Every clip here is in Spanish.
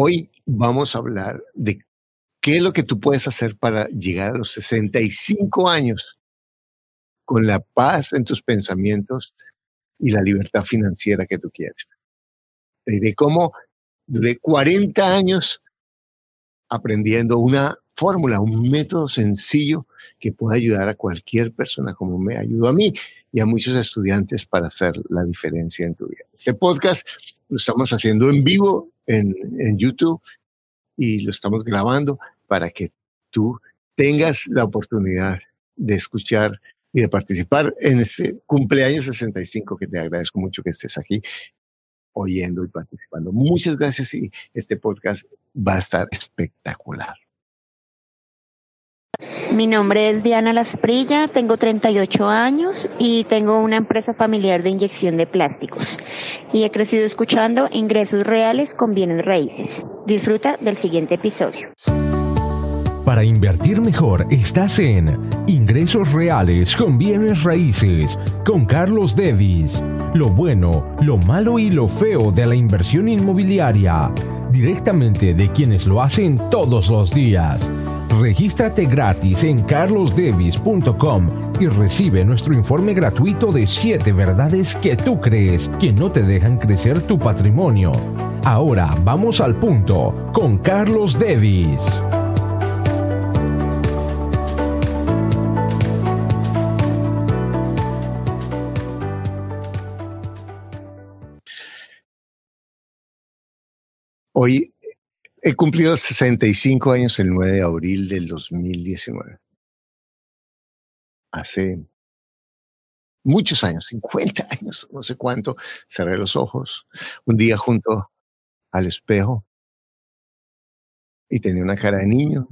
Hoy vamos a hablar de qué es lo que tú puedes hacer para llegar a los 65 años con la paz en tus pensamientos y la libertad financiera que tú quieres. De cómo duré 40 años aprendiendo una fórmula, un método sencillo que pueda ayudar a cualquier persona como me ayudó a mí y a muchos estudiantes para hacer la diferencia en tu vida. Este podcast lo estamos haciendo en vivo en, YouTube y lo estamos grabando para que tú tengas la oportunidad de escuchar y de participar en ese cumpleaños 65 que te agradezco mucho que estés aquí oyendo y participando. Muchas gracias y este podcast va a estar espectacular. Mi nombre es Diana Lasprilla, tengo 38 años y tengo una empresa familiar de inyección de plásticos y he crecido escuchando ingresos reales con bienes raíces. Disfruta del siguiente episodio. Para invertir mejor estás en Ingresos Reales con Bienes Raíces con Carlos Devis. Lo bueno, lo malo y lo feo de la inversión inmobiliaria. Directamente de quienes lo hacen todos los días. Regístrate gratis en carlosdevis.com y recibe nuestro informe gratuito de 7 verdades que tú crees que no te dejan crecer tu patrimonio. Ahora vamos al punto con Carlos Devis. Hoy he cumplido 65 años el 9 de abril del 2019. Hace muchos años, 50 años, no sé cuánto, cerré los ojos un día junto al espejo y tenía una cara de niño.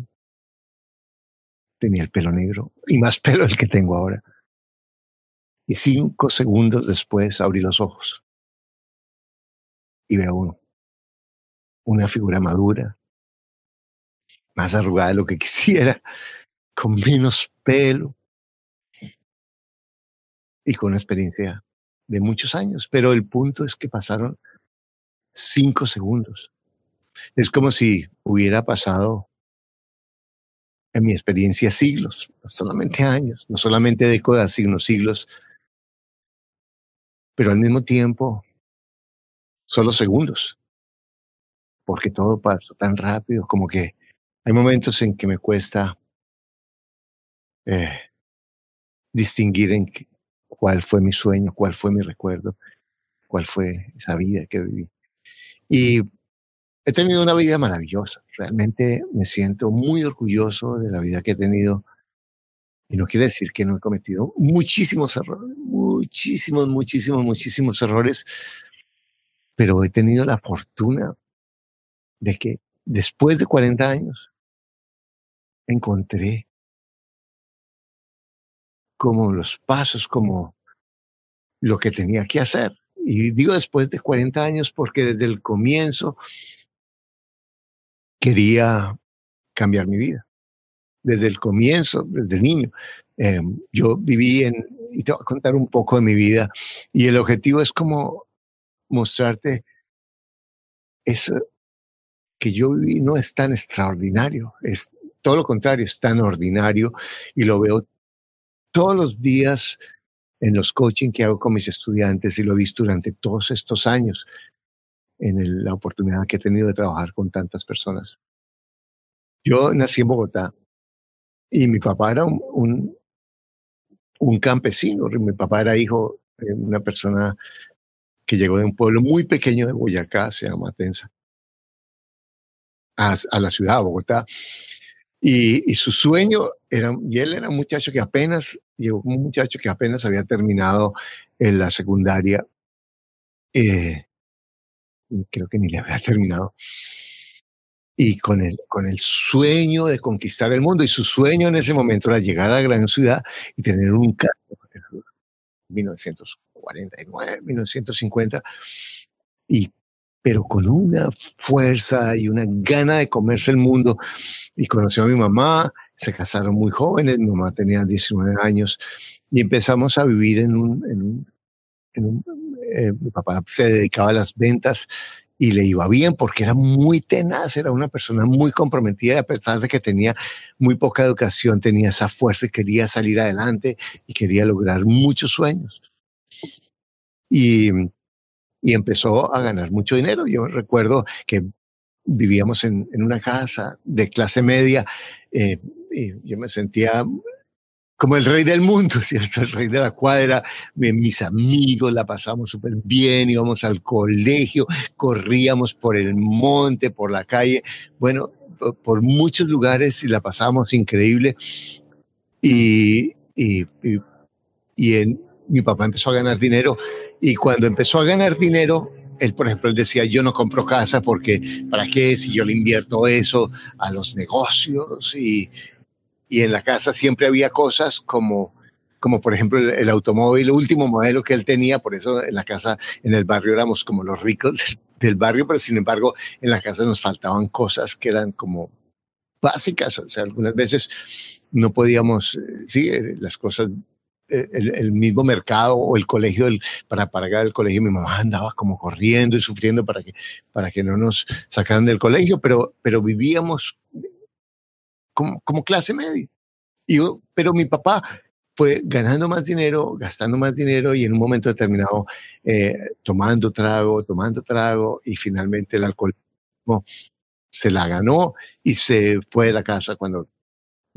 Tenía el pelo negro y más pelo del que tengo ahora. Y cinco segundos después abrí los ojos y veo uno una figura madura, más arrugada de lo que quisiera, con menos pelo y con una experiencia de muchos años. Pero el punto es que pasaron cinco segundos. Es como si hubiera pasado en mi experiencia siglos, no solamente años, no solamente décadas, sino siglos, pero al mismo tiempo solo segundos porque todo pasó tan rápido, como que hay momentos en que me cuesta eh, distinguir en cuál fue mi sueño, cuál fue mi recuerdo, cuál fue esa vida que viví. Y he tenido una vida maravillosa. Realmente me siento muy orgulloso de la vida que he tenido. Y no quiere decir que no he cometido muchísimos errores, muchísimos, muchísimos, muchísimos errores, pero he tenido la fortuna de que después de 40 años encontré como los pasos, como lo que tenía que hacer. Y digo después de 40 años porque desde el comienzo quería cambiar mi vida. Desde el comienzo, desde niño. Em, yo viví en, y te voy a contar un poco de mi vida, y el objetivo es como mostrarte eso, que yo viví no es tan extraordinario, es todo lo contrario, es tan ordinario y lo veo todos los días en los coaching que hago con mis estudiantes y lo he visto durante todos estos años en la oportunidad que he tenido de trabajar con tantas personas. Yo nací en Bogotá y mi papá era un, un campesino, mi papá era hijo de una persona que llegó de un pueblo muy pequeño de Boyacá, se llama Tensa a, la ciudad de Bogotá. Y, su sueño era, y él era un muchacho que apenas, un muchacho que apenas había terminado en la secundaria, eh, creo que ni le había terminado, y con el, con el sueño de conquistar el mundo, y su sueño en ese momento era llegar a la gran ciudad y tener un carro, 1949, 1950, y pero con una fuerza y una gana de comerse el mundo. Y conoció a mi mamá, se casaron muy jóvenes, mi mamá tenía 19 años y empezamos a vivir en un... En un, en un eh, mi papá se dedicaba a las ventas y le iba bien porque era muy tenaz, era una persona muy comprometida, a pesar de que tenía muy poca educación, tenía esa fuerza y quería salir adelante y quería lograr muchos sueños. Y, y empezó a ganar mucho dinero. Yo recuerdo que vivíamos en, una casa de clase media eh, y yo me sentía como el rey del mundo, ¿cierto? El rey de la cuadra, mis amigos, la pasamos súper bien, íbamos al colegio, corríamos por el monte, por la calle, bueno, por muchos lugares y la pasamos increíble. Y, y, y, mi papá empezó a ganar dinero y cuando empezó a ganar dinero, él, por ejemplo, él decía, yo no compro casa porque, ¿para qué? Si yo le invierto eso a los negocios y, y en la casa siempre había cosas como, como por ejemplo el, automóvil, último modelo que él tenía, por eso en la casa, en el barrio éramos como los ricos del, barrio, pero sin embargo en la casa nos faltaban cosas que eran como básicas, o sea, algunas veces no podíamos, eh, sí, eh, las cosas eh, el, mismo mercado o el colegio, para pagar el colegio, mi mamá andaba como corriendo y sufriendo para que, para que no nos sacaran del colegio, pero, pero vivíamos como, clase media. Y pero mi papá fue ganando más dinero, gastando más dinero y en un momento determinado eh, tomando trago, tomando trago y finalmente el alcoholismo se la ganó y se fue de la casa cuando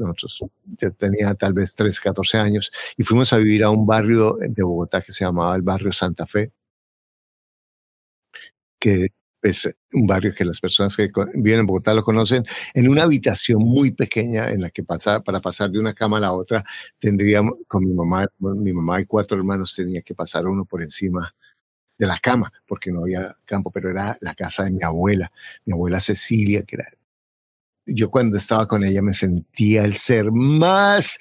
nosotros yo tenía tal vez 13, 14 años y fuimos a vivir a un barrio de Bogotá que se llamaba el barrio Santa Fe, que es un barrio que las personas que viven en Bogotá lo conocen, en una habitación muy pequeña en la que pasar, para pasar de una cama a la otra, tendríamos, con mi mamá, mi mamá y cuatro hermanos tenía que pasar uno por encima de la cama, porque no había campo, pero era la casa de mi abuela, mi abuela Cecilia, que era... Yo cuando estaba con ella me sentía el ser más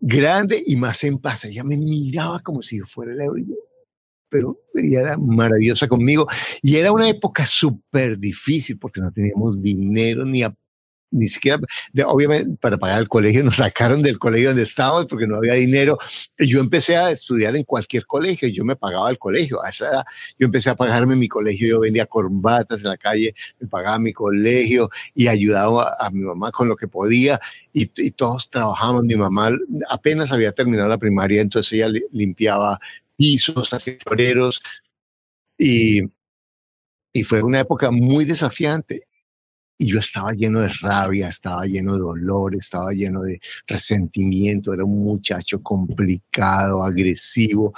grande y más en paz. Ella me miraba como si yo fuera la pero ella era maravillosa conmigo. Y era una época súper difícil porque no teníamos dinero ni ni siquiera, obviamente para pagar el colegio, nos sacaron del colegio donde estábamos porque no había dinero. Yo empecé a estudiar en cualquier colegio, yo me pagaba el colegio. A esa edad yo empecé a pagarme mi colegio, yo vendía corbatas en la calle, me pagaba mi colegio y ayudaba a, mi mamá con lo que podía y, y, todos trabajábamos. Mi mamá apenas había terminado la primaria, entonces ella limpiaba pisos, así floreros, y, y fue una época muy desafiante. Y yo estaba lleno de rabia, estaba lleno de dolor, estaba lleno de resentimiento, era un muchacho complicado, agresivo,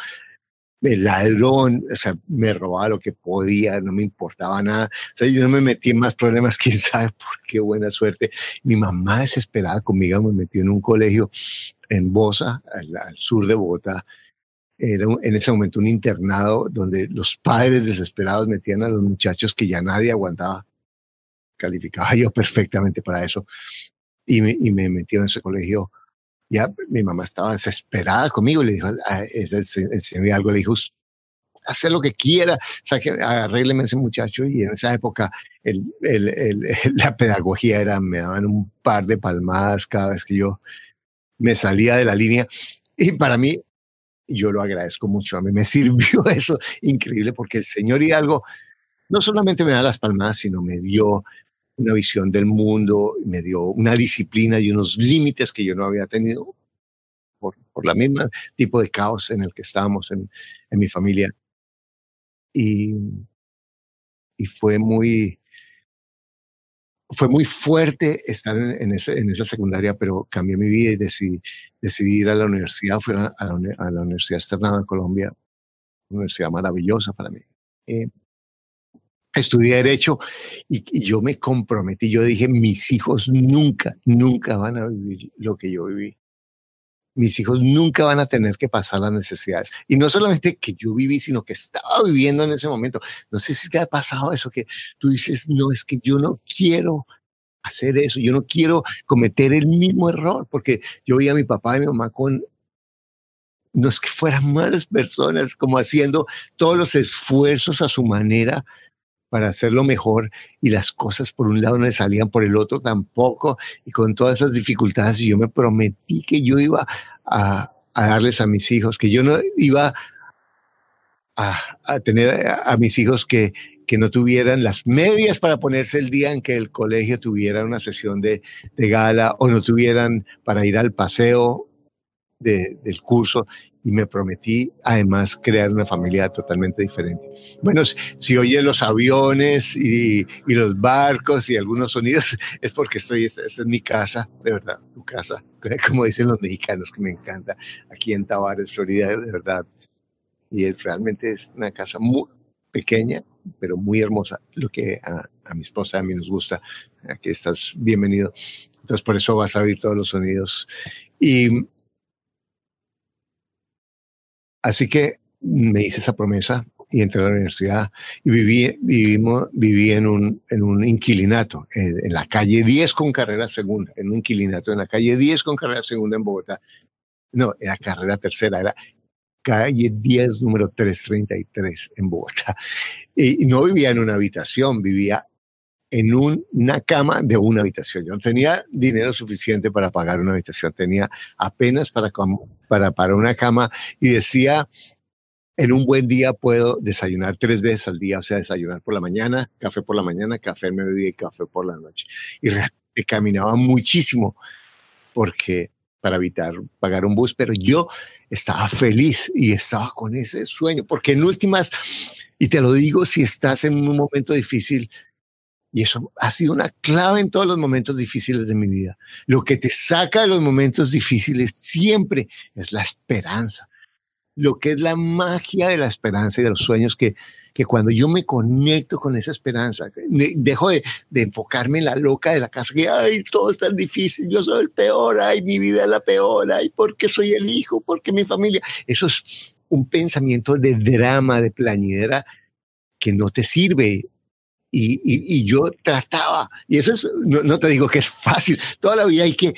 el ladrón, o sea, me robaba lo que podía, no me importaba nada. O sea, yo no me metí en más problemas, quién sabe por qué buena suerte. Mi mamá desesperada conmigo me metió en un colegio en Bosa, al sur de Bogotá, era en ese momento un internado donde los padres desesperados metían a los muchachos que ya nadie aguantaba. Calificaba yo perfectamente para eso. Y me, y me en ese colegio. Ya mi mamá estaba desesperada conmigo le dijo, ah, el, señor algo le dijo, hace lo que quiera, saque, arrégleme ese muchacho. Y en esa época el, el, la pedagogía era, me daban un par de palmadas cada vez que yo me salía de la línea. Y para mí yo lo agradezco mucho. A mí me sirvió eso increíble porque el señor Hidalgo no solamente me da las palmadas, sino me dio una visión del mundo, me dio una disciplina y unos límites que yo no había tenido por, por la misma tipo de caos en el que estábamos en, en mi familia. Y, y fue muy, fue muy fuerte estar en, ese, en, esa secundaria, pero cambié mi vida y decidí, decidí ir a la universidad. Fui a la, Universidad Externada de Colombia, universidad maravillosa para mí. Eh, estudié Derecho y, y, yo me comprometí. Yo dije, mis hijos nunca, nunca van a vivir lo que yo viví mis hijos nunca van a tener que pasar las necesidades. Y no solamente que yo viví, sino que estaba viviendo en ese momento. No sé si te ha pasado eso, que tú dices, no, es que yo no quiero hacer eso, yo no quiero cometer el mismo error, porque yo vi a mi papá y mi mamá con, no es que fueran malas personas, como haciendo todos los esfuerzos a su manera para hacerlo mejor y las cosas por un lado no le salían, por el otro tampoco, y con todas esas dificultades, yo me prometí que yo iba a, darles a mis hijos, que yo no iba a, tener a, mis hijos que, que no tuvieran las medias para ponerse el día en que el colegio tuviera una sesión de gala o no tuvieran para ir al paseo del curso y me prometí además crear una familia totalmente diferente. Bueno, si oye los aviones y, y, los barcos y algunos sonidos, es porque estoy, esta, es mi casa, de verdad, tu casa, como dicen los mexicanos, que me encanta, aquí en Tavares, Florida, de verdad. Y realmente es una casa muy pequeña, pero muy hermosa, lo que a, a mi esposa a mí nos gusta. Aquí estás bienvenido. Entonces, por eso vas a oír todos los sonidos. Y Así que me hice esa promesa y entré a la universidad y viví, vivimos, viví en, un, en un inquilinato, en, la calle 10 con carrera segunda, en un inquilinato en la calle 10 con carrera segunda en Bogotá. No, era carrera tercera, era calle 10, número 333 en Bogotá. Y, no vivía en una habitación, vivía en una cama de una habitación. Yo no tenía dinero suficiente para pagar una habitación, tenía apenas para, para, para una cama y decía, en un buen día puedo desayunar tres veces al día, o sea, desayunar por la mañana, café por la mañana, café al mediodía y café por la noche. Y realmente caminaba muchísimo porque para evitar pagar un bus, pero yo estaba feliz y estaba con ese sueño, porque en últimas, y te lo digo, si estás en un momento difícil, y eso ha sido una clave en todos los momentos difíciles de mi vida. Lo que te saca de los momentos difíciles siempre es la esperanza. Lo que es la magia de la esperanza y de los sueños que, que cuando yo me conecto con esa esperanza, dejo de, enfocarme en la loca de la casa, que, ay, todo es tan difícil, yo soy el peor, ay, mi vida es la peor, ay, porque soy el hijo, porque mi familia. Eso es un pensamiento de drama, de plañidera que no te sirve y, y, yo trataba, y eso es, no, te digo que es fácil, toda la vida hay que,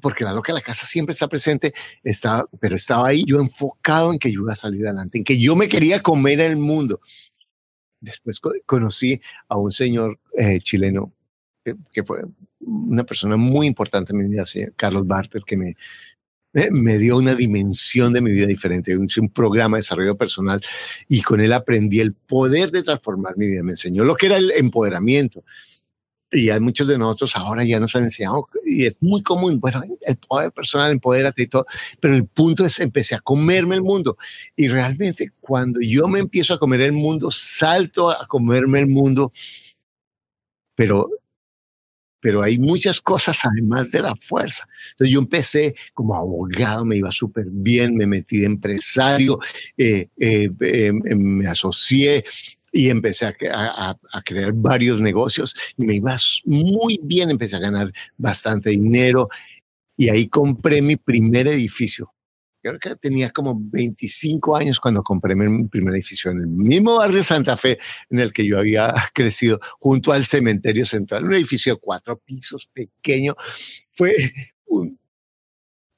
porque la loca de la casa siempre está presente, está, pero estaba ahí yo enfocado en que yo iba a salir adelante, en que yo me quería comer el mundo. Después conocí a un señor eh, chileno que, que, fue una persona muy importante en mi vida, Carlos Barter, que me, me dio una dimensión de mi vida diferente. Hice un programa de desarrollo personal y con él aprendí el poder de transformar mi vida. Me enseñó lo que era el empoderamiento. Y a muchos de nosotros ahora ya nos han enseñado, y es muy común, bueno, el poder personal, empodérate y todo, pero el punto es, empecé a comerme el mundo. Y realmente cuando yo me empiezo a comer el mundo, salto a comerme el mundo, pero pero hay muchas cosas además de la fuerza. Entonces yo empecé como abogado, me iba súper bien, me metí de empresario, eh, eh, em, em, me asocié y empecé a, a, crear varios negocios y me iba muy bien, empecé a ganar bastante dinero y ahí compré mi primer edificio creo que tenía como 25 años cuando compré mi primer edificio en el mismo barrio Santa Fe en el que yo había crecido, junto al cementerio central, un edificio de cuatro pisos, pequeño. Fue un,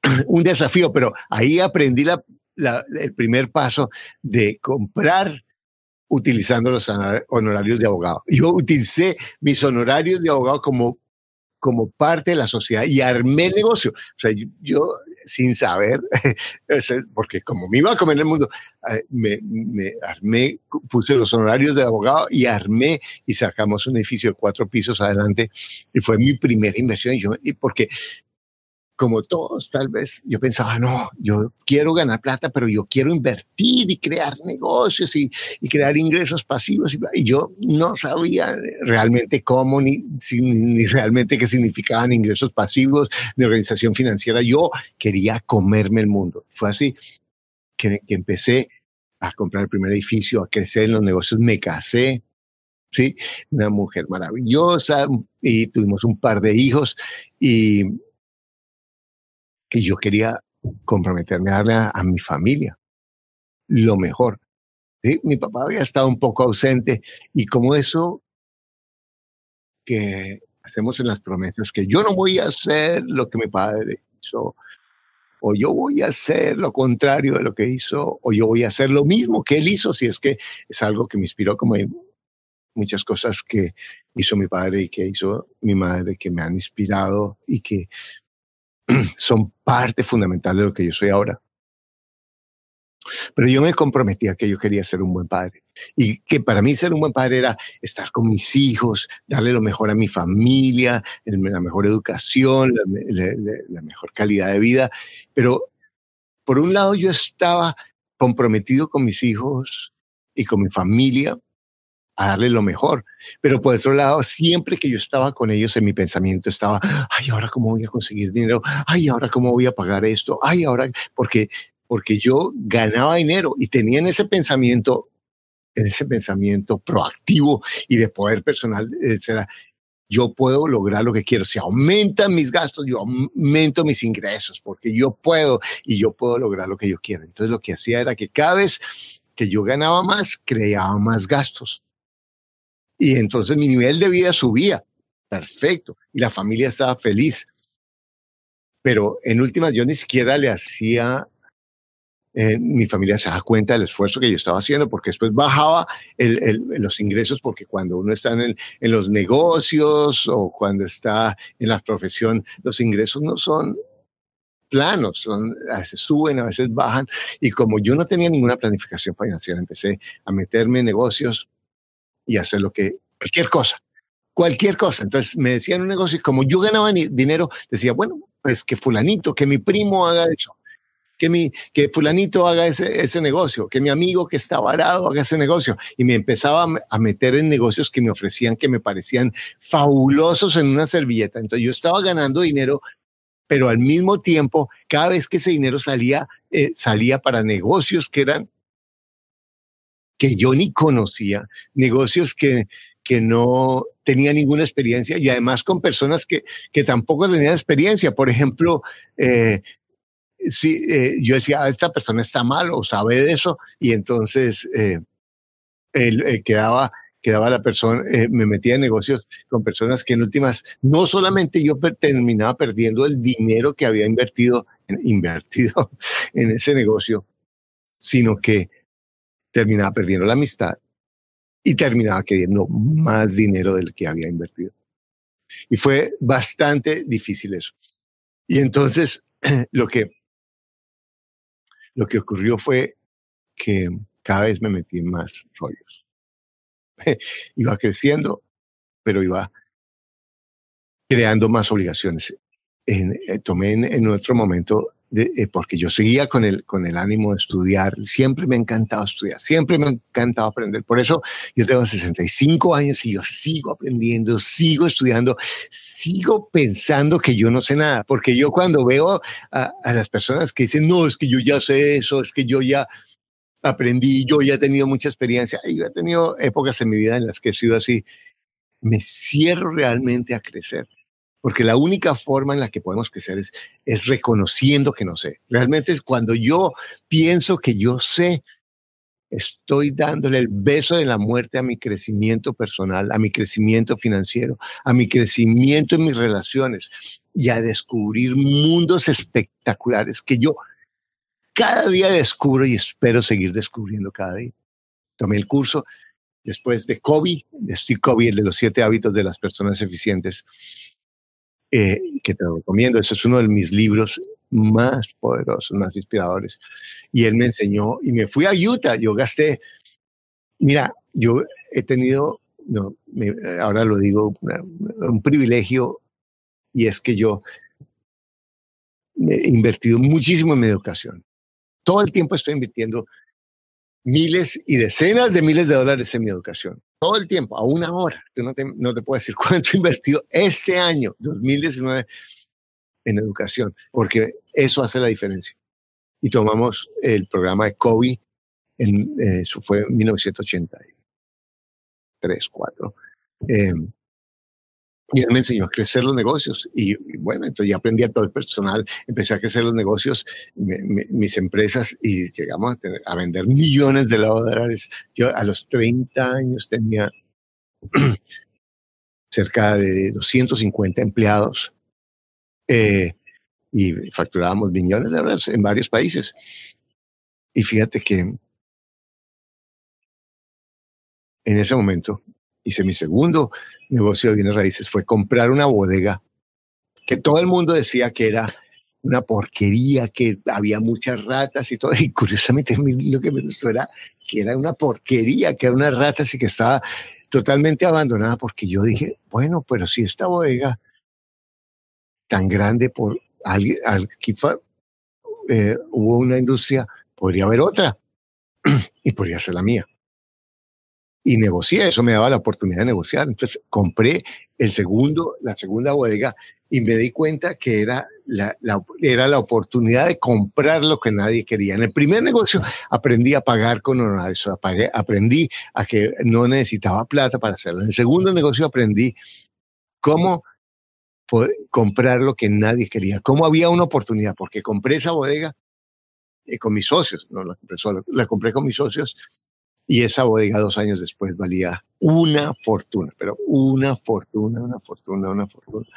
desafío, pero ahí aprendí el primer paso de comprar utilizando los honorarios de abogado. Yo utilicé mis honorarios de abogado como como parte de la sociedad y armé el negocio. O sea, yo, sin saber, porque como me iba a comer el mundo, eh, me, me, armé, puse los honorarios de abogado y armé y sacamos un edificio de cuatro pisos adelante y fue mi primera inversión. Y yo, y porque como todos, tal vez yo pensaba, no, yo quiero ganar plata, pero yo quiero invertir y crear negocios y, y crear ingresos pasivos. Y, y, yo no sabía realmente cómo ni, ni realmente qué significaban ingresos pasivos de organización financiera. Yo quería comerme el mundo. Fue así que, que empecé a comprar el primer edificio, a crecer en los negocios, me casé, ¿sí? Una mujer maravillosa y tuvimos un par de hijos y que yo quería comprometerme a darle a, mi familia lo mejor. ¿sí? Mi papá había estado un poco ausente y como eso que hacemos en las promesas, que yo no voy a hacer lo que mi padre hizo, o yo voy a hacer lo contrario de lo que hizo, o yo voy a hacer lo mismo que él hizo, si es que es algo que me inspiró como muchas cosas que hizo mi padre y que hizo mi madre, que me han inspirado y que son parte fundamental de lo que yo soy ahora. Pero yo me comprometía que yo quería ser un buen padre y que para mí ser un buen padre era estar con mis hijos, darle lo mejor a mi familia, la mejor educación, la, mejor calidad de vida. Pero por un lado yo estaba comprometido con mis hijos y con mi familia a darle lo mejor. Pero por otro lado, siempre que yo estaba con ellos en mi pensamiento estaba, ay, ahora cómo voy a conseguir dinero, ay, ahora cómo voy a pagar esto, ay, ahora, porque, porque yo ganaba dinero y tenía en ese pensamiento, en ese pensamiento proactivo y de poder personal, será, yo puedo lograr lo que quiero. Si aumentan mis gastos, yo aumento mis ingresos, porque yo puedo y yo puedo lograr lo que yo quiero. Entonces lo que hacía era que cada vez que yo ganaba más, creaba más gastos. Y entonces mi nivel de vida subía. Perfecto. Y la familia estaba feliz. Pero en últimas yo ni siquiera le hacía, eh, mi familia se da cuenta del esfuerzo que yo estaba haciendo, porque después bajaba los ingresos, porque cuando uno está en, en los negocios o cuando está en la profesión, los ingresos no son planos, son, a veces suben, a veces bajan, y como yo no tenía ninguna planificación financiera, empecé a meterme en negocios y hacer lo que, cualquier cosa, cualquier cosa. Entonces me decían un negocio y como yo ganaba dinero, decía, bueno, pues que fulanito, que mi primo haga eso, que, mi, que fulanito haga ese, ese negocio, que mi amigo que está varado haga ese negocio. Y me empezaba a meter en negocios que me ofrecían, que me parecían fabulosos en una servilleta. Entonces yo estaba ganando dinero, pero al mismo tiempo, cada vez que ese dinero salía, eh, salía para negocios que eran que yo ni conocía, negocios que, que no tenía ninguna experiencia y además con personas que, que tampoco tenían experiencia. Por ejemplo, eh, si, eh, yo decía, ah, esta persona está mal o sabe de eso y entonces eh, él, quedaba quedaba la persona, me metía en negocios con personas que en últimas, no solamente yo terminaba perdiendo el dinero que había invertido, invertido en ese negocio, sino que terminaba perdiendo la amistad y terminaba queriendo más dinero del que había invertido. Y fue bastante difícil eso. Y entonces lo que, lo que ocurrió fue que cada vez me metí en más rollos. iba creciendo, pero iba creando más obligaciones. Eh, tomé en, en otro momento eh, porque yo seguía con el, con el ánimo de estudiar, siempre me ha encantado estudiar, siempre me ha encantado aprender. Por eso yo tengo 65 años y yo sigo aprendiendo, sigo estudiando, sigo pensando que yo no sé nada, porque yo cuando veo a, a las personas que dicen, no, es que yo ya sé eso, es que yo ya aprendí, yo ya he tenido mucha experiencia, yo he tenido épocas en mi vida en las que he sido así, me cierro realmente a crecer porque la única forma en la que podemos crecer es, es reconociendo que no sé. Realmente es cuando yo pienso que yo sé, estoy dándole el beso de la muerte a mi crecimiento personal, a mi crecimiento financiero, a mi crecimiento en mis relaciones y a descubrir mundos espectaculares que yo cada día descubro y espero seguir descubriendo cada día. Tomé el curso después de Kobe, de Steve Kobe, el de los siete hábitos de las personas eficientes eh, que te recomiendo. Eso es uno de mis libros más poderosos, más inspiradores. Y él me enseñó y me fui a Utah. Yo gasté, mira, yo he tenido, no, ahora lo digo, un privilegio y es que yo he invertido muchísimo en mi educación. Todo el tiempo estoy invirtiendo miles y decenas de miles de dólares en mi educación todo el tiempo, a una hora. Yo no te, no te puedo decir cuánto he invertido este año, 2019, en educación, porque eso hace la diferencia. Y tomamos el programa de COVID, en, eh, eso fue en 1983, 4. Eh, y él me enseñó a crecer los negocios. Y, bueno, entonces ya aprendí a todo el personal, empecé a crecer los negocios, mis empresas, y llegamos a, vender millones de dólares. Yo a los 30 años tenía cerca de 250 empleados eh, y facturábamos millones de dólares en varios países. Y fíjate que en ese momento hice mi segundo negocio de bienes raíces, fue comprar una bodega que todo el mundo decía que era una porquería, que había muchas ratas y todo. Y curiosamente lo que me gustó era que era una porquería, que era una ratas y que estaba totalmente abandonada porque yo dije, bueno, pero si esta bodega tan grande por alguien, aquí eh, hubo una industria, podría haber otra y podría ser la mía. Y negocié, eso me daba la oportunidad de negociar. Entonces compré el segundo, la segunda bodega y me di cuenta que era la, era la oportunidad de comprar lo que nadie quería. En el primer negocio aprendí a pagar con honorarios, aprendí a que no necesitaba plata para hacerlo. En el segundo negocio aprendí cómo comprar lo que nadie quería, cómo había una oportunidad, porque compré esa bodega eh, con mis socios, no la compré solo, la compré con mis socios y esa bodega dos años después valía una fortuna, pero una fortuna, una fortuna, una fortuna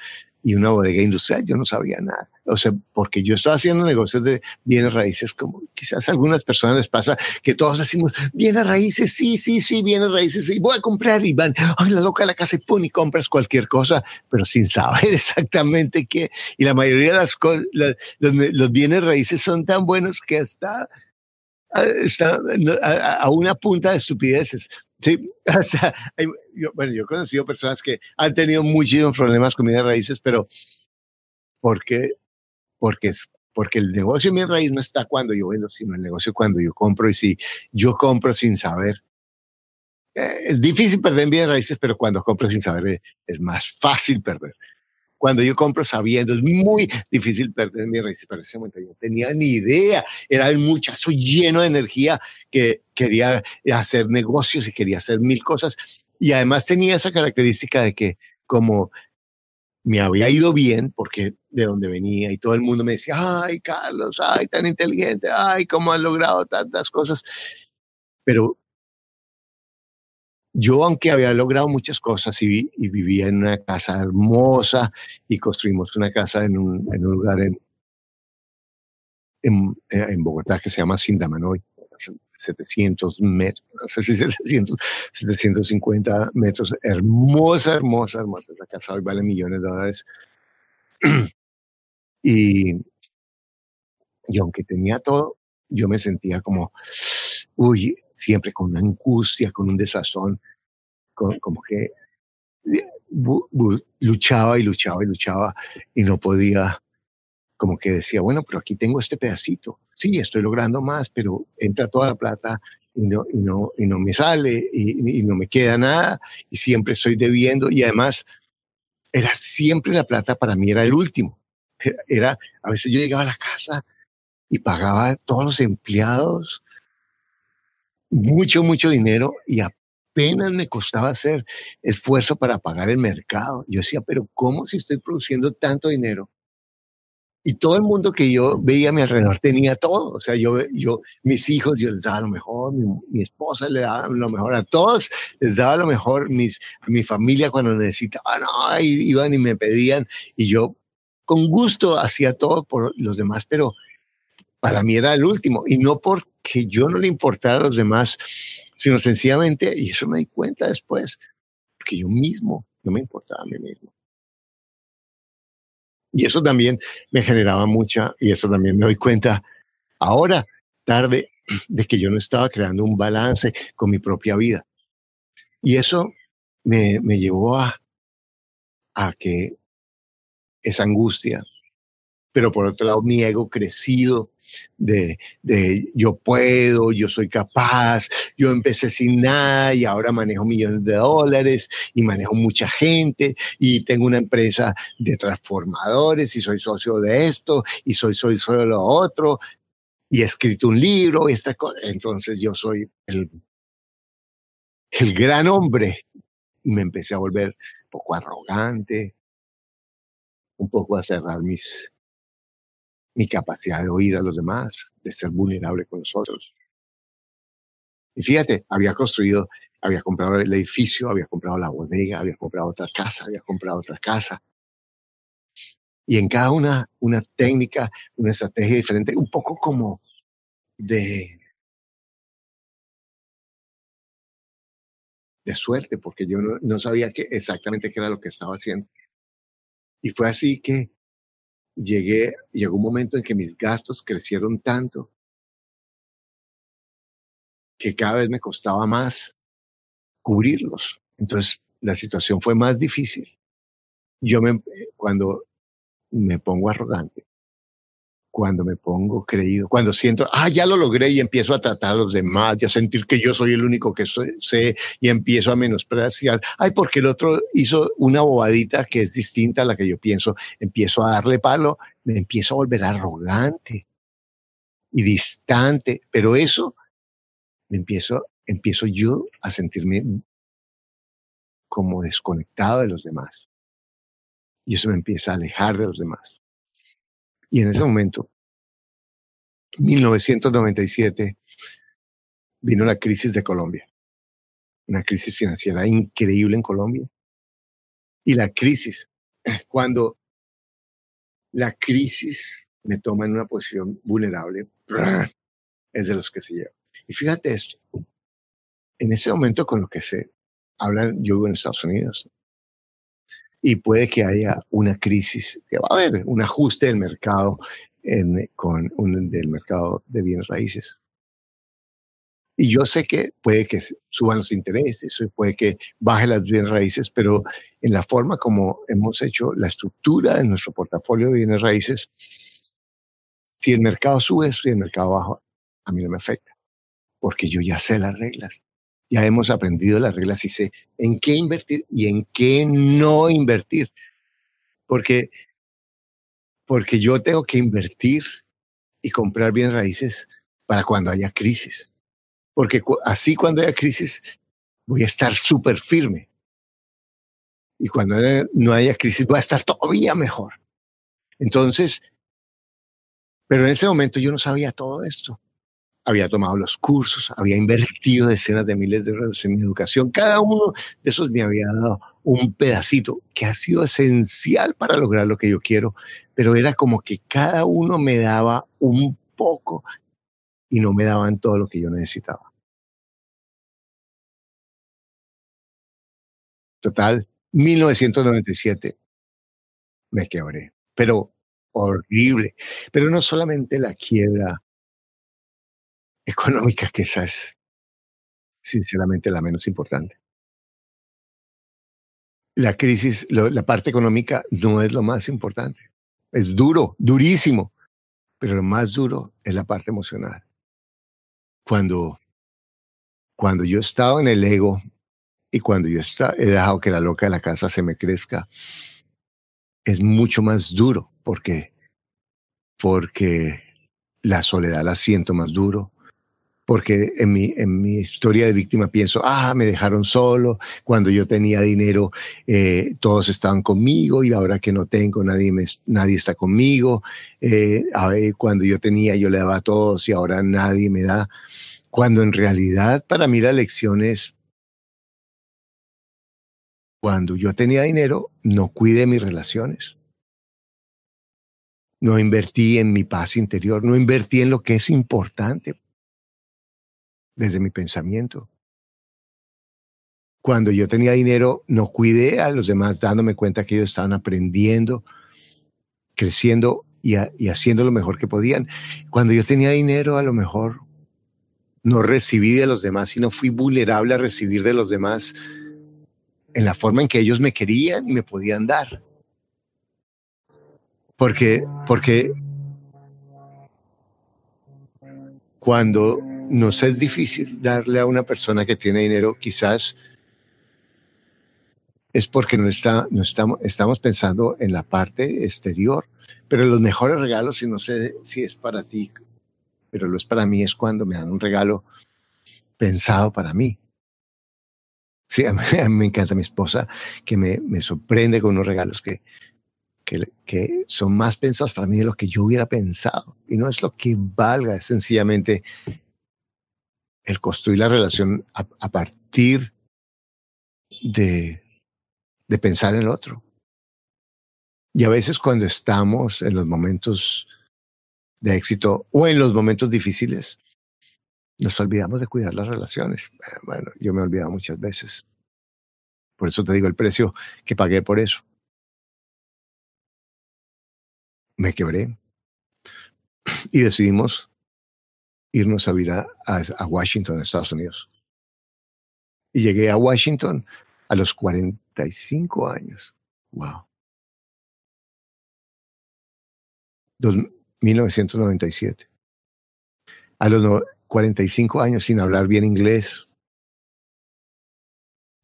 y una bodega industrial, yo no sabía nada. O sea, porque yo estaba haciendo negocios de bienes raíces, como quizás a algunas personas les pasa que todos decimos, bienes raíces, sí, sí, sí, bienes raíces, y voy a comprar y van, ay, la loca de la casa y compras cualquier cosa, pero sin saber exactamente qué. Y la mayoría de las cosas, los, los bienes raíces son tan buenos que hasta está a, una punta de estupideces. Sí, o sea, yo, bueno, yo he conocido personas que han tenido muchísimos problemas con bienes raíces, pero porque, porque, es, porque el negocio de mi raíz no está cuando yo vendo, sino el negocio cuando yo compro. Y si yo compro sin saber, eh, es difícil perder en bienes raíces, pero cuando compro sin saber eh, es más fácil perder cuando yo compro sabiendo, es muy difícil perder mi momento yo no tenía ni idea, era un muchacho lleno de energía que quería hacer negocios y quería hacer mil cosas. Y además tenía esa característica de que como me había ido bien, porque de donde venía y todo el mundo me decía, ay, Carlos, ay, tan inteligente, ay, cómo has logrado tantas cosas. Pero yo, aunque había logrado muchas cosas y, vivía en una casa hermosa y construimos una casa en un, en un lugar en, en, en, Bogotá que se llama Sindamanoy, 700 metros, 700, 750 metros, hermosa, hermosa, hermosa. Esa casa hoy vale millones de dólares. y, y aunque tenía todo, yo me sentía como, uy, siempre con una angustia, con un desazón, como que luchaba y luchaba y luchaba y no podía, como que decía, bueno, pero aquí tengo este pedacito, sí, estoy logrando más, pero entra toda la plata y no, y no, y no me sale y, y no me queda nada y siempre estoy debiendo y además era siempre la plata para mí era el último. Era, a veces yo llegaba a la casa y pagaba a todos los empleados mucho, mucho dinero y apenas me costaba hacer esfuerzo para pagar el mercado. Yo decía, pero ¿cómo si estoy produciendo tanto dinero? Y todo el mundo que yo veía a mi alrededor tenía todo. O sea, yo, yo, mis hijos, yo les daba lo mejor, mi, esposa le daba lo mejor a todos, les daba lo mejor, mis, mi familia cuando necesitaban, no, iban y me pedían, y yo con gusto hacía todo por los demás, pero para mí era el último. Y no porque yo no le importara a los demás, sino sencillamente, y eso me di cuenta después, porque yo mismo no me importaba a mí mismo. Y eso también me generaba mucha, y eso también me doy cuenta ahora, tarde, de que yo no estaba creando un balance con mi propia vida. Y eso me, me llevó a, a que esa angustia, pero por otro lado mi ego crecido, de, de yo puedo, yo soy capaz, yo empecé sin nada y ahora manejo millones de dólares y manejo mucha gente y tengo una empresa de transformadores y soy socio de esto y soy, soy, soy de lo otro y he escrito un libro y esta cosa. Entonces yo soy el, el gran hombre y me empecé a volver un poco arrogante, un poco a cerrar mis, mi capacidad de oír a los demás, de ser vulnerable con nosotros. Y fíjate, había construido, había comprado el edificio, había comprado la bodega, había comprado otra casa, había comprado otra casa. Y en cada una, una técnica, una estrategia diferente, un poco como de, de suerte, porque yo no, no sabía que exactamente qué era lo que estaba haciendo. Y fue así que llegué, llegó un momento en que mis gastos crecieron tanto que cada vez me costaba más cubrirlos. Entonces la situación fue más difícil. Yo me, cuando me pongo arrogante, cuando me pongo creído, cuando siento, ah, ya lo logré y empiezo a tratar a los demás y a sentir que yo soy el único que sé y empiezo a menospreciar, ay, porque el otro hizo una bobadita que es distinta a la que yo pienso, empiezo a darle palo, me empiezo a volver arrogante y distante, pero eso me empiezo, empiezo yo a sentirme como desconectado de los demás. Y eso me empieza a alejar de los demás. Y en ese momento, 1997, vino la crisis de Colombia. Una crisis financiera increíble en Colombia. Y la crisis, cuando la crisis me toma en una posición vulnerable, es de los que se lleva. Y fíjate esto, en ese momento con lo que se habla, yo vivo en Estados Unidos, y puede que haya una crisis, que va a haber un ajuste del mercado en, con un, del mercado de bienes raíces. Y yo sé que puede que suban los intereses, puede que baje las bienes raíces, pero en la forma como hemos hecho la estructura de nuestro portafolio de bienes raíces, si el mercado sube, si el mercado baja, a mí no me afecta, porque yo ya sé las reglas ya hemos aprendido las reglas y sé en qué invertir y en qué no invertir. Porque, porque yo tengo que invertir y comprar bien raíces para cuando haya crisis. Porque así cuando haya crisis voy a estar súper firme. Y cuando no haya crisis voy a estar todavía mejor. Entonces, pero en ese momento yo no sabía todo esto había tomado los cursos, había invertido decenas de miles de euros en mi educación. Cada uno de esos me había dado un pedacito que ha sido esencial para lograr lo que yo quiero, pero era como que cada uno me daba un poco y no me daban todo lo que yo necesitaba. Total, 1997 me quebré, pero horrible. Pero no solamente la quiebra económica, que esa es sinceramente la menos importante. La crisis, la parte económica no es lo más importante. Es duro, durísimo, pero lo más duro es la parte emocional. Cuando, cuando yo he estado en el ego y cuando yo he dejado que la loca de la casa se me crezca, es mucho más duro porque, porque la soledad la siento más duro, porque en mi, en mi historia de víctima pienso, ah, me dejaron solo, cuando yo tenía dinero eh, todos estaban conmigo y ahora que no tengo nadie, nadie está conmigo, eh, a ver, cuando yo tenía yo le daba a todos y ahora nadie me da, cuando en realidad para mí la lección es, cuando yo tenía dinero no cuide mis relaciones. No invertí en mi paz interior, no invertí en lo que es importante desde mi pensamiento. Cuando yo tenía dinero, no cuidé a los demás dándome cuenta que ellos estaban aprendiendo, creciendo y, haciendo lo mejor que podían. Cuando yo tenía dinero, a lo mejor no recibí de los demás, sino fui vulnerable a recibir de los demás en la forma en que ellos me querían y me podían dar. Porque, porque cuando nos es difícil darle a una persona que tiene dinero, quizás es porque no, está, no estamos, estamos pensando en la parte exterior, pero los mejores regalos, y no sé si es para ti, pero lo es para mí, es cuando me dan un regalo pensado para mí. Sí, a mí, me encanta mi esposa, que me, me sorprende con unos regalos que, que, que, son más pensados para mí de lo que yo hubiera pensado. Y no es lo que valga, es sencillamente el construir la relación a, partir de, de pensar en el otro. Y a veces cuando estamos en los momentos de éxito o en los momentos difíciles, nos olvidamos de cuidar las relaciones. Bueno, yo me he olvidado muchas veces. Por eso te digo el precio que pagué por eso. me quebré y decidimos irnos a vivir a, a, Washington, Estados Unidos. Y llegué a Washington a los 45 años. Wow. 1997. A los 45 años sin hablar bien inglés,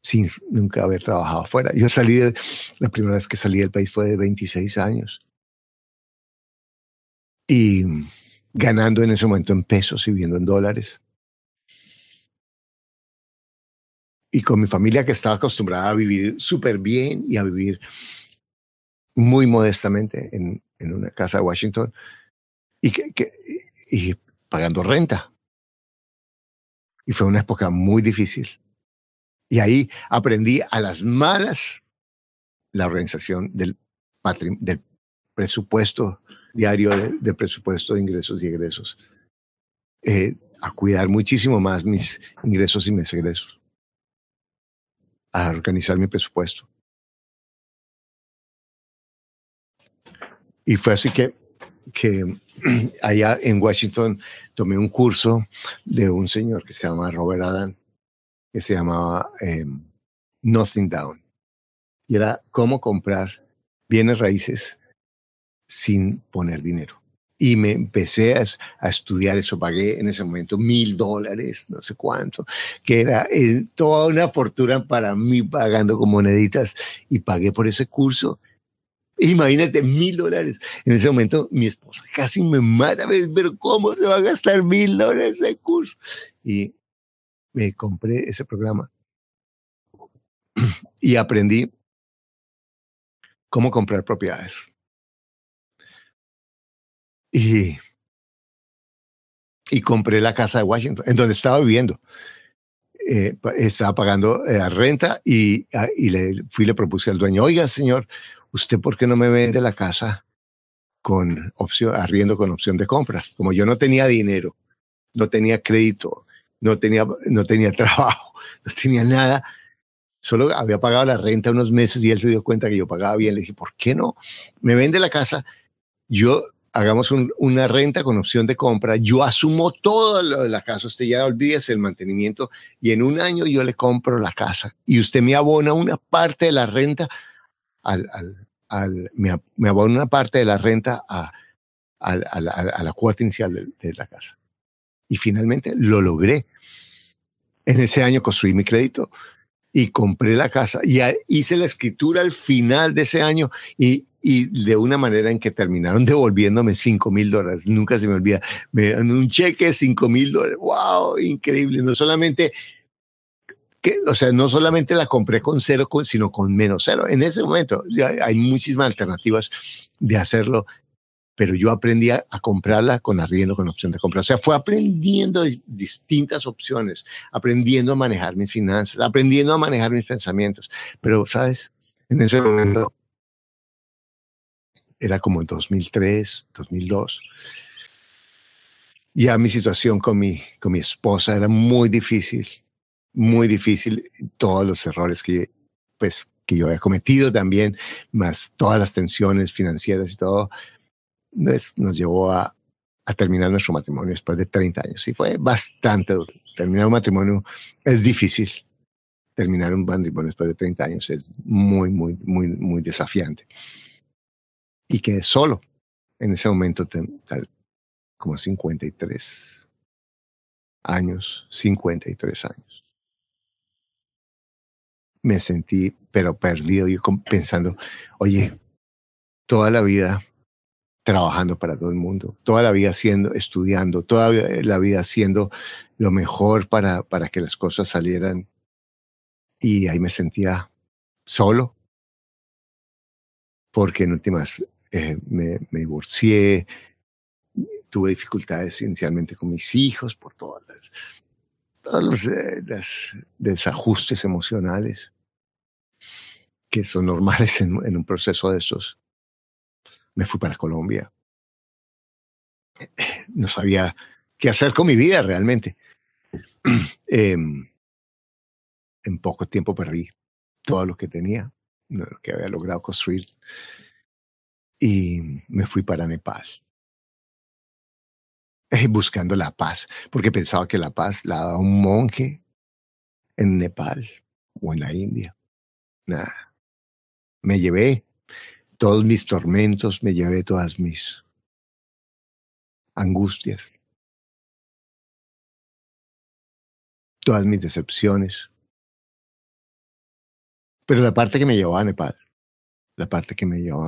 sin nunca haber trabajado afuera. Yo salí, de, la primera vez que salí del país fue de 26 años. Y ganando en ese momento en pesos y viviendo en dólares. Y con mi familia que estaba acostumbrada a vivir súper bien y a vivir muy modestamente en, en una casa de Washington y, que, y pagando renta. Y fue una época muy difícil. Y ahí aprendí a las malas la organización del, del presupuesto diario de, presupuesto de ingresos y egresos. Eh, a cuidar muchísimo más mis ingresos y mis egresos. A organizar mi presupuesto. Y fue así que, que allá en Washington tomé un curso de un señor que se llama Robert Adam, que se llamaba em, Nothing Down. Y era cómo comprar bienes raíces sin poner dinero. Y me empecé a, estudiar eso, pagué en ese momento mil dólares, no sé cuánto, que era eh, toda una fortuna para mí pagando con moneditas y pagué por ese curso Imagínate, mil dólares. En ese momento mi esposa casi me mata, pero ¿cómo se va a gastar mil dólares ese curso? Y me compré ese programa y aprendí cómo comprar propiedades. Y, y compré la casa de Washington, en donde estaba viviendo. Eh, estaba pagando eh, renta y, ah, y le fui le propuse al dueño, oiga, señor, ¿usted por qué no me vende la casa con opción, arriendo con opción de compra? Como yo no tenía dinero, no tenía crédito, no tenía, no tenía trabajo, no tenía nada, solo había pagado la renta unos meses y él se dio cuenta que yo pagaba bien. Le dije, ¿por qué no? Me vende la casa, yo hagamos una renta con opción de compra, yo asumo todo lo de la casa, usted ya olvídese el mantenimiento y en un año yo le compro la casa y usted me abona una parte de la renta al, al, al me, me una parte de la renta a, a, a, la, a la, cuota inicial de, la casa. Y finalmente lo logré. En ese año construí mi crédito y compré la casa y hice la escritura al final de ese año y, y de una manera en que terminaron devolviéndome 5 mil dólares. Nunca se me olvida. Me dan un cheque de 5 mil dólares. ¡Wow! Increíble. No solamente que, o sea, no solamente la compré con cero, sino con menos cero. En ese momento ya hay muchísimas alternativas de hacerlo, pero yo aprendí a, comprarla con arriendo, con opción de compra. O sea, fue aprendiendo distintas opciones, aprendiendo a manejar mis finanzas, aprendiendo a manejar mis pensamientos. Pero, ¿sabes? En ese momento era como en 2003, 2002 ya mi situación con mi, con mi esposa era muy difícil muy difícil todos los errores que, pues, que yo había cometido también, más todas las tensiones financieras y todo, pues, nos llevó a, a terminar nuestro matrimonio después de 30 años. Y fue bastante duro. Terminar un matrimonio es difícil. Terminar un matrimonio después de 30 años es muy, muy, muy, muy desafiante. Y quedé solo en ese momento, tal, como 53 años, 53 años me sentí, pero perdido, yo pensando, oye, toda la vida trabajando para todo el mundo, toda la vida haciendo, estudiando, toda la vida haciendo lo mejor para, para que las cosas salieran. Y ahí me sentía solo, porque en últimas eh, me, me, divorcié, tuve dificultades inicialmente con mis hijos por todas las todos los eh, desajustes emocionales que son normales en, un proceso de esos. Me fui para Colombia. No sabía qué hacer con mi vida realmente. Em, en poco tiempo perdí todo lo que tenía, lo que había logrado construir. Y me fui para Nepal. Eh, buscando la paz, porque pensaba que la paz la daba un monje en Nepal o en la India. Nada. Me llevé todos mis tormentos, me llevé todas mis angustias, todas mis decepciones. Pero la parte que me llevó a Nepal, la parte que me llevó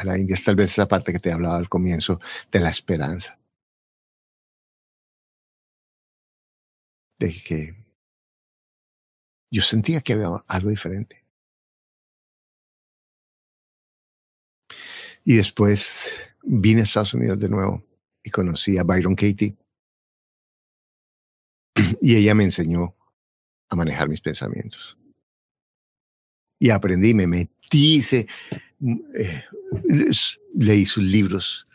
a, la India, es tal vez esa parte que te hablaba al comienzo de la esperanza. De que yo sentía que había algo diferente. Y después vine a Estados Unidos de nuevo y conocí a Byron Katie. Y ella me enseñó a manejar mis pensamientos. Y aprendí, me metí, eh, leí sus libros,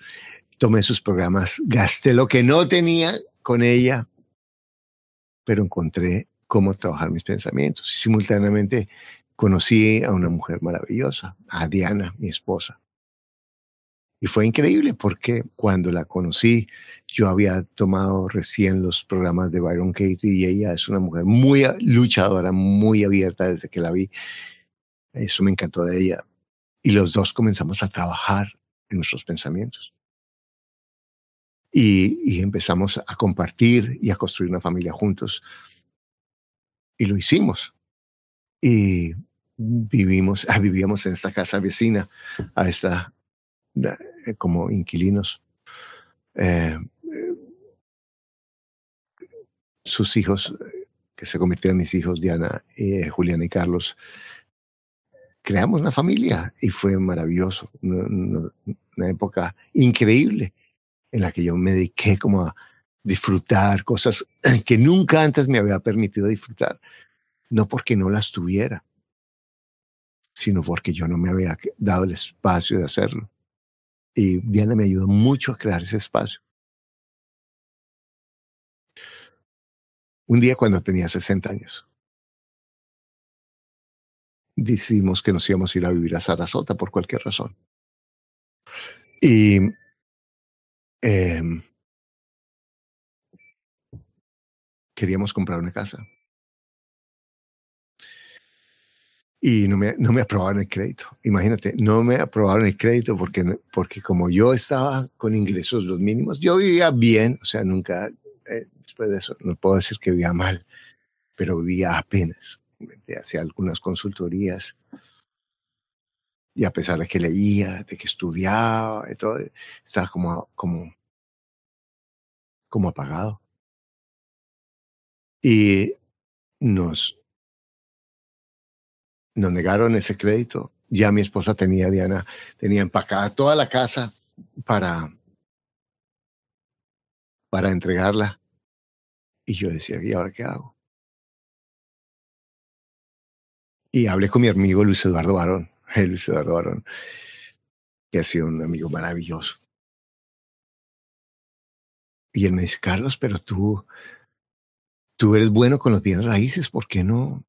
tomé sus programas, gasté lo que no tenía con ella, pero encontré cómo trabajar mis pensamientos. Y simultáneamente conocí a una mujer maravillosa, a Diana, mi esposa. Y fue increíble porque cuando la conocí, yo había tomado recién los programas de Byron Katie y ella es una mujer muy luchadora, muy abierta desde que la vi. Eso me encantó de ella. Y los dos comenzamos a trabajar en nuestros pensamientos. Y, empezamos a compartir y a construir una familia juntos y lo hicimos. Y vivimos, ah, vivíamos en esta casa vecina, a esta, eh, como inquilinos. Eh, sus hijos, que se convirtieron en mis hijos, Diana, eh, Juliana y Carlos, creamos una familia y fue maravilloso, una, época increíble en la que yo me dediqué como a disfrutar cosas que nunca antes me había permitido disfrutar, no porque no las tuviera, sino porque yo no me había dado el espacio de hacerlo. Y Diana me ayudó mucho a crear ese espacio. Un día cuando tenía 60 años, decidimos que nos íbamos a ir a vivir a Sarasota por cualquier razón. Y eh, queríamos comprar una casa. Y no me, no me aprobaron el crédito. Imagínate, no me aprobaron el crédito porque, porque como yo estaba con ingresos los mínimos, yo vivía bien, o sea, nunca, eh, después de eso, no puedo decir que vivía mal, pero vivía apenas. Hacía algunas consultorías. Y a pesar de que leía, de que estudiaba, de todo, estaba como, como, como apagado y nos, nos negaron ese crédito. Ya mi esposa tenía, Diana, tenía empacada toda la casa para, para entregarla. Y yo decía, ¿y ahora qué hago? Y hablé con mi amigo Luis Eduardo Barón, Luis Eduardo Barón, que ha sido un amigo maravilloso. Y él me dice, Carlos, pero tú tú eres bueno con los bienes raíces, ¿por qué no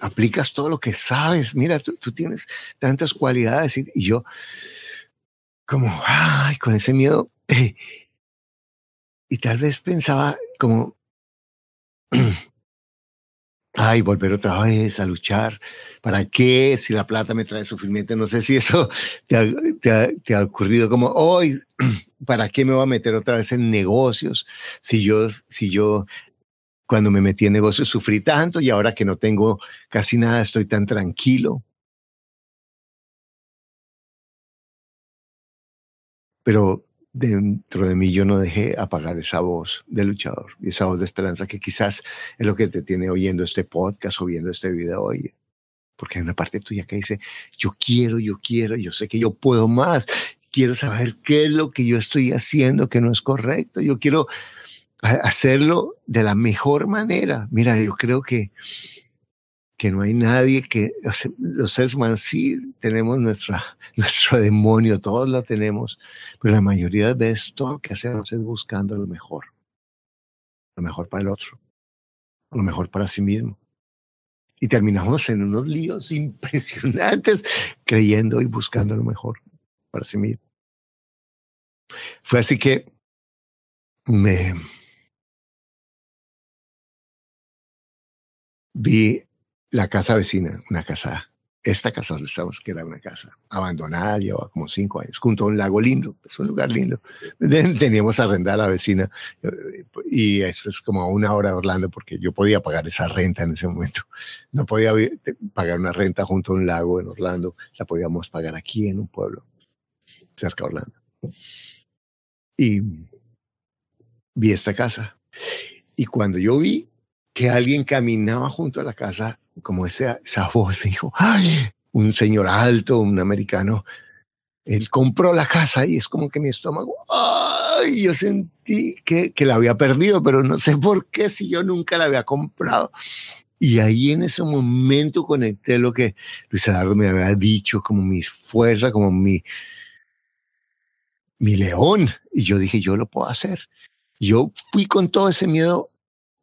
aplicas todo lo que sabes? Mira, tú, tienes tantas cualidades y, yo, como, ay, con ese miedo. y tal vez pensaba como, ay, volver otra vez a luchar. ¿Para qué? Si la plata me trae sufrimiento, no sé si eso te ha, ocurrido como, hoy, ¿para qué me voy a meter otra vez en negocios? Si yo, si yo cuando me metí en negocios sufrí tanto y ahora que no tengo casi nada estoy tan tranquilo. Pero dentro de mí yo no dejé apagar esa voz de luchador y esa voz de esperanza que quizás es lo que te tiene oyendo este podcast o viendo este video hoy. Porque hay una parte tuya que dice, yo quiero, yo quiero, yo sé que yo puedo más, quiero saber qué es lo que yo estoy haciendo que no es correcto, yo quiero hacerlo de la mejor manera. Mira, yo creo que, que no hay nadie que, los seres humanos sí tenemos nuestra, nuestro demonio, todos lo tenemos, pero la mayoría de veces todo lo que hacemos es buscando lo mejor, lo mejor para el otro, lo mejor para sí mismo. Y terminamos en unos líos impresionantes creyendo y buscando lo mejor para sí mismo. Fue así que me vi la casa vecina, una casa, esta casa donde estamos, que era una casa abandonada, llevaba como cinco años, junto a un lago lindo, es un lugar lindo. Teníamos arrendada a la vecina y esto es como una hora de Orlando porque yo podía pagar esa renta en ese momento. No podía pagar una renta junto a un lago en Orlando, la podíamos pagar aquí en un pueblo cerca de Orlando. Y vi esta casa. Y cuando yo vi que alguien caminaba junto a la casa, como esa, esa voz dijo, ¡ay! Un señor alto, un americano, él compró la casa y es como que mi estómago, ¡ay! Yo sentí que, que la había perdido, pero no sé por qué si yo nunca la había comprado. Y ahí en ese momento conecté lo que Luis Eduardo me había dicho, como mi fuerza, como mi, mi león. Y yo dije, yo lo puedo hacer. Yo fui con todo ese miedo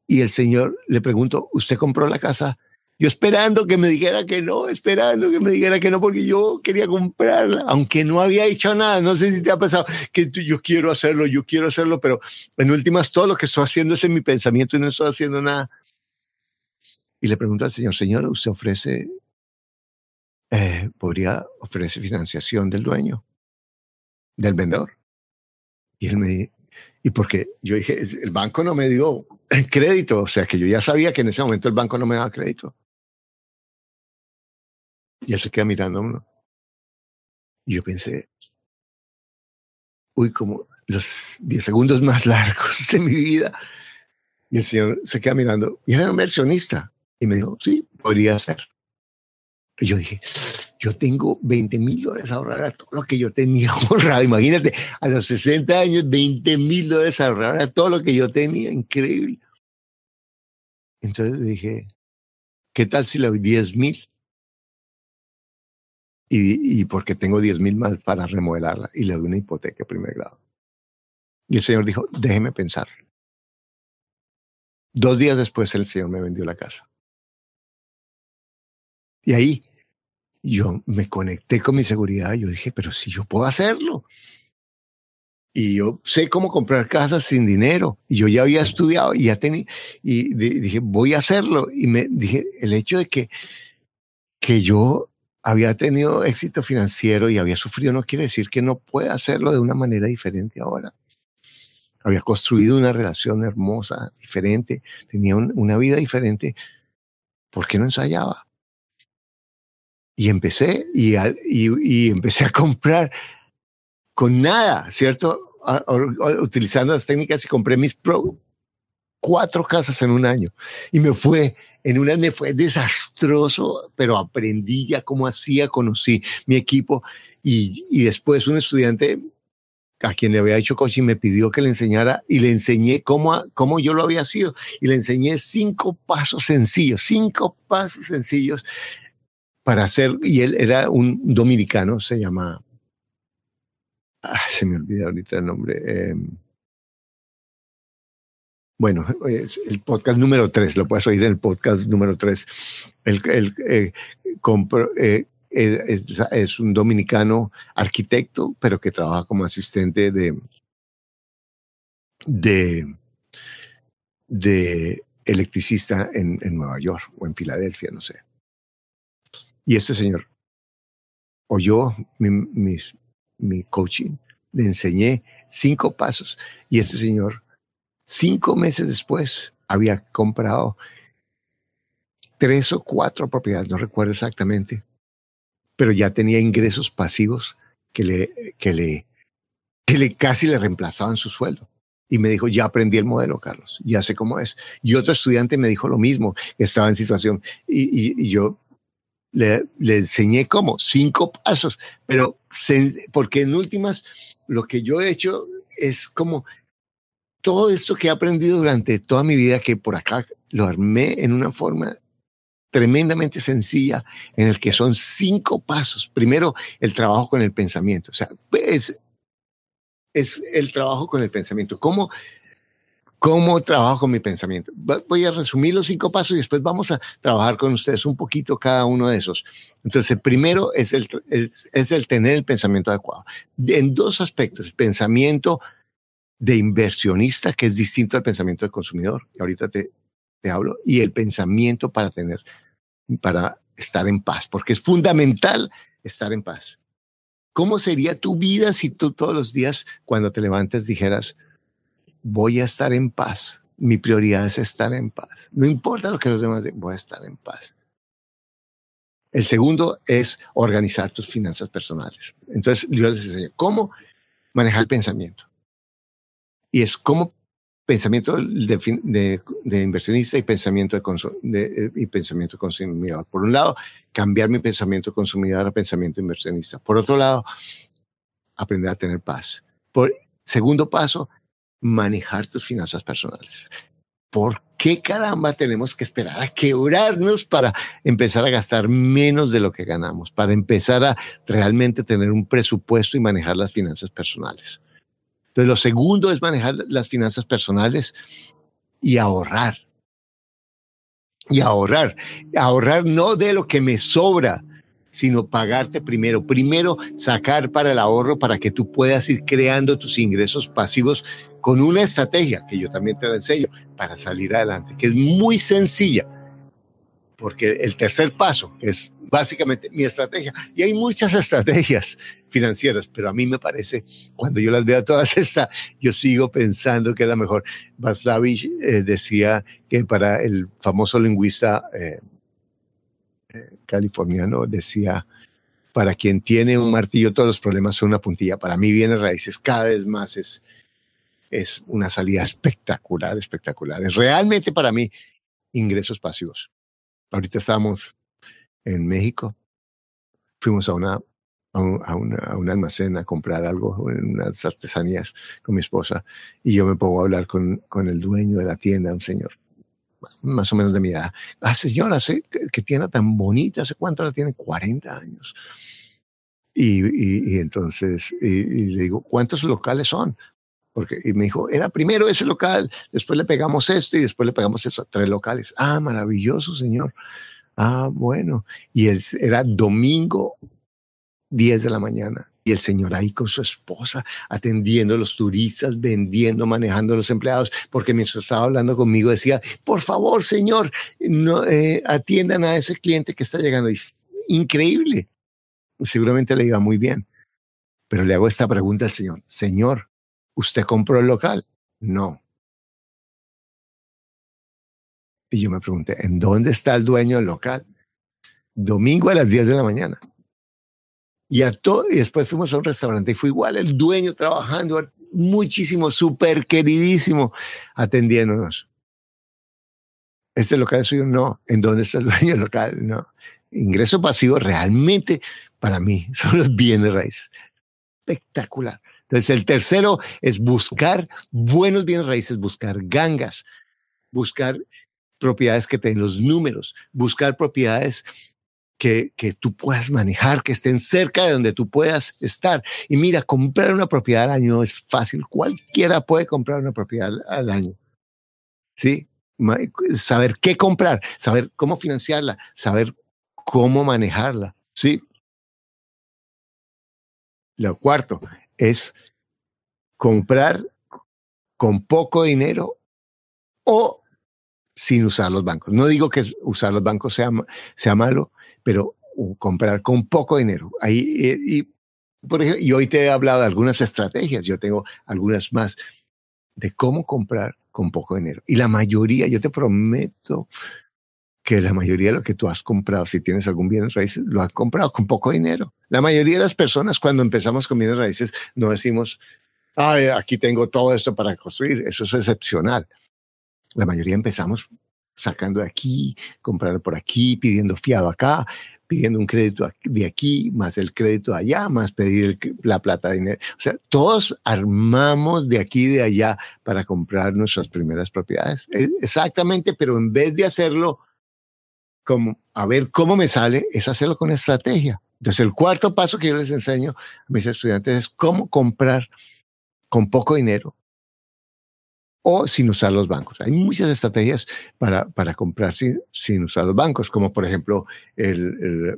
y el señor le preguntó, ¿usted compró la casa? Yo esperando que me dijera que no, esperando que me dijera que no, porque yo quería comprarla, aunque no había hecho nada. No sé si te ha pasado que yo quiero hacerlo, yo quiero hacerlo, pero en últimas todo lo que estoy haciendo es en mi pensamiento y no estoy haciendo nada. Y le pregunto al señor, señor, ¿usted ofrece, eh, podría ofrecer financiación del dueño, del vendedor? Y él me, y porque yo dije, el banco no me dio crédito, o sea que yo ya sabía que en ese momento el banco no me daba crédito. Y él se queda mirando uno. Y yo pensé, uy, como los 10 segundos más largos de mi vida. Y el señor se queda mirando. Y era inversionista. Y me dijo, sí, podría ser. Y yo dije, yo tengo 20 mil dólares ahorrar a todo lo que yo tenía ahorrado. Imagínate, a los 60 años, 20 mil dólares ahorrar a todo lo que yo tenía. Increíble. Entonces dije, ¿qué tal si le doy 10 mil? Y, y, porque tengo 10 mil más para remodelarla y le doy una hipoteca de primer grado. Y el señor dijo, déjeme pensar. Dos días después el señor me vendió la casa. Y ahí yo me conecté con mi seguridad. Yo dije, pero si yo puedo hacerlo. Y yo sé cómo comprar casas sin dinero. Y yo ya había estudiado y ya tenía, y dije, voy a hacerlo. Y me dije, el hecho de que, que yo había tenido éxito financiero y había sufrido no quiere decir que no pueda hacerlo de una manera diferente ahora. Había construido una relación hermosa, diferente, tenía una vida diferente. ¿Por qué no ensayaba? Y empecé y, empecé a comprar con nada, ¿cierto? utilizando las técnicas y compré mis pro cuatro casas en un año. Y me fue, en una me fue desastroso, pero aprendí ya cómo hacía, conocí mi equipo. Y, y después un estudiante a quien le había hecho coaching me pidió que le enseñara y le enseñé cómo, cómo yo lo había sido. Y le enseñé cinco pasos sencillos, cinco pasos sencillos para hacer, y él era un dominicano, se llama, ah, se me olvida ahorita el nombre. Eh, bueno, es el podcast número tres, lo puedes oír en el podcast número tres. Eh, eh, es, un dominicano arquitecto, pero que trabaja como asistente de, de, de electricista en, en Nueva York o en Filadelfia, no sé. Y este señor oyó mi, mi, mi coaching, le enseñé cinco pasos y este señor, cinco meses después, había comprado tres o cuatro propiedades, no recuerdo exactamente, pero ya tenía ingresos pasivos que le, que le, que le casi le reemplazaban su sueldo. Y me dijo, ya aprendí el modelo, Carlos, ya sé cómo es. Y otro estudiante me dijo lo mismo, estaba en situación. Y, yo le, le, enseñé cómo, cinco pasos, pero porque en últimas lo que yo he hecho es como todo esto que he aprendido durante toda mi vida, que por acá lo armé en una forma tremendamente sencilla, en el que son cinco pasos. Primero, el trabajo con el pensamiento. O sea, es, es el trabajo con el pensamiento. ¿Cómo, ¿Cómo trabajo con mi pensamiento? Voy a resumir los cinco pasos y después vamos a trabajar con ustedes un poquito cada uno de esos. Entonces, el primero es el, es el tener el pensamiento adecuado. En dos aspectos, el pensamiento de inversionista, que es distinto al pensamiento de consumidor, que ahorita te, te hablo, y el pensamiento para tener, para estar en paz, porque es fundamental estar en paz. ¿Cómo sería tu vida si tú todos los días cuando te levantes dijeras, voy a estar en paz? Mi prioridad es estar en paz. No importa lo que los demás digan, voy a estar en paz. El segundo es organizar tus finanzas personales. Entonces, yo les enseño cómo manejar el pensamiento. Y es cómo pensamiento de, de, inversionista y pensamiento de, eh, y pensamiento consumidor. Por un lado, cambiar mi pensamiento consumidor a pensamiento inversionista. Por otro lado, aprender a tener paz. Por segundo paso, manejar tus finanzas personales. ¿Por qué caramba tenemos que esperar a quebrarnos para empezar a gastar menos de lo que ganamos, para empezar a realmente tener un presupuesto y manejar las finanzas personales? Entonces, lo segundo es manejar las finanzas personales y ahorrar. Y ahorrar. Ahorrar no de lo que me sobra, sino pagarte primero. Primero, sacar para el ahorro para que tú puedas ir creando tus ingresos pasivos con una estrategia que yo también te la enseño para salir adelante, que es muy sencilla. Porque el tercer paso es básicamente mi estrategia. Y hay muchas estrategias financieras, pero a mí me parece, cuando yo las veo todas estas, yo sigo pensando que es la mejor. Václavich eh, decía que para el famoso lingüista eh, eh, californiano, decía, para quien tiene un martillo, todos los problemas son una puntilla. Para mí, viene raíces cada vez más es, es una salida espectacular, espectacular. Es realmente para mí ingresos pasivos. Ahorita estamos en México. Fuimos a una a un, a, un, almacén a comprar algo, unas artesanías con mi esposa, y yo me pongo a hablar con, con el dueño de la tienda, un señor más o menos de mi edad. Ah, señora, ¿qué, qué tienda tan bonita? ¿Hace cuánto la tiene? 40 años. Y, y, entonces, y, le digo, ¿cuántos locales son? Porque, y me dijo, era primero ese local, después le pegamos este y después le pegamos eso, tres locales. Ah, maravilloso, señor. Ah, bueno. Y era domingo 10 de la mañana. Y el señor ahí con su esposa, atendiendo a los turistas, vendiendo, manejando a los empleados, porque mientras estaba hablando conmigo decía, por favor, señor, no, eh, atiendan a ese cliente que está llegando. increíble. Seguramente le iba muy bien. Pero le hago esta pregunta al señor, señor, ¿usted compró el local? No. Y yo me pregunté, ¿en dónde está el dueño del local? Domingo a las 10 de la mañana. Y, a y después fuimos a un restaurante y fue igual el dueño trabajando muchísimo, súper queridísimo, atendiéndonos. ¿Este local es suyo? No. ¿En dónde está el dueño del local? No. Ingreso pasivo realmente para mí son los bienes raíces. Espectacular. Entonces, el tercero es buscar buenos bienes raíces, buscar gangas, buscar propiedades que tengan los números, buscar propiedades que, que, tú puedas manejar, que estén cerca de donde tú puedas estar. Y mira, comprar una propiedad al año es fácil. Cualquiera puede comprar una propiedad al año. ¿Sí? Saber qué comprar, saber cómo financiarla, saber cómo manejarla. ¿Sí? Lo cuarto es comprar con poco dinero o sin usar los bancos. No digo que usar los bancos sea, sea malo, pero comprar con poco dinero. Ahí, eh, y, por ejemplo, y hoy te he hablado de algunas estrategias, yo tengo algunas más de cómo comprar con poco dinero. Y la mayoría, yo te prometo que la mayoría de lo que tú has comprado, si tienes algún bien raíces, lo has comprado con poco dinero. La mayoría de las personas cuando empezamos con bienes raíces no decimos, ah, aquí tengo todo esto para construir, eso es excepcional. La mayoría empezamos sacando de aquí, comprando por aquí, pidiendo fiado acá, pidiendo un crédito de aquí, más el crédito allá, más pedir la plata de dinero. O sea, todos armamos de aquí y de allá para comprar nuestras primeras propiedades. E, exactamente, pero en vez de hacerlo como a ver cómo me sale, es hacerlo con estrategia. Entonces, el cuarto paso que yo les enseño a mis estudiantes es cómo comprar con poco dinero o sin usar los bancos. Hay muchas estrategias para, para comprar sin, sin usar los bancos, como por ejemplo el,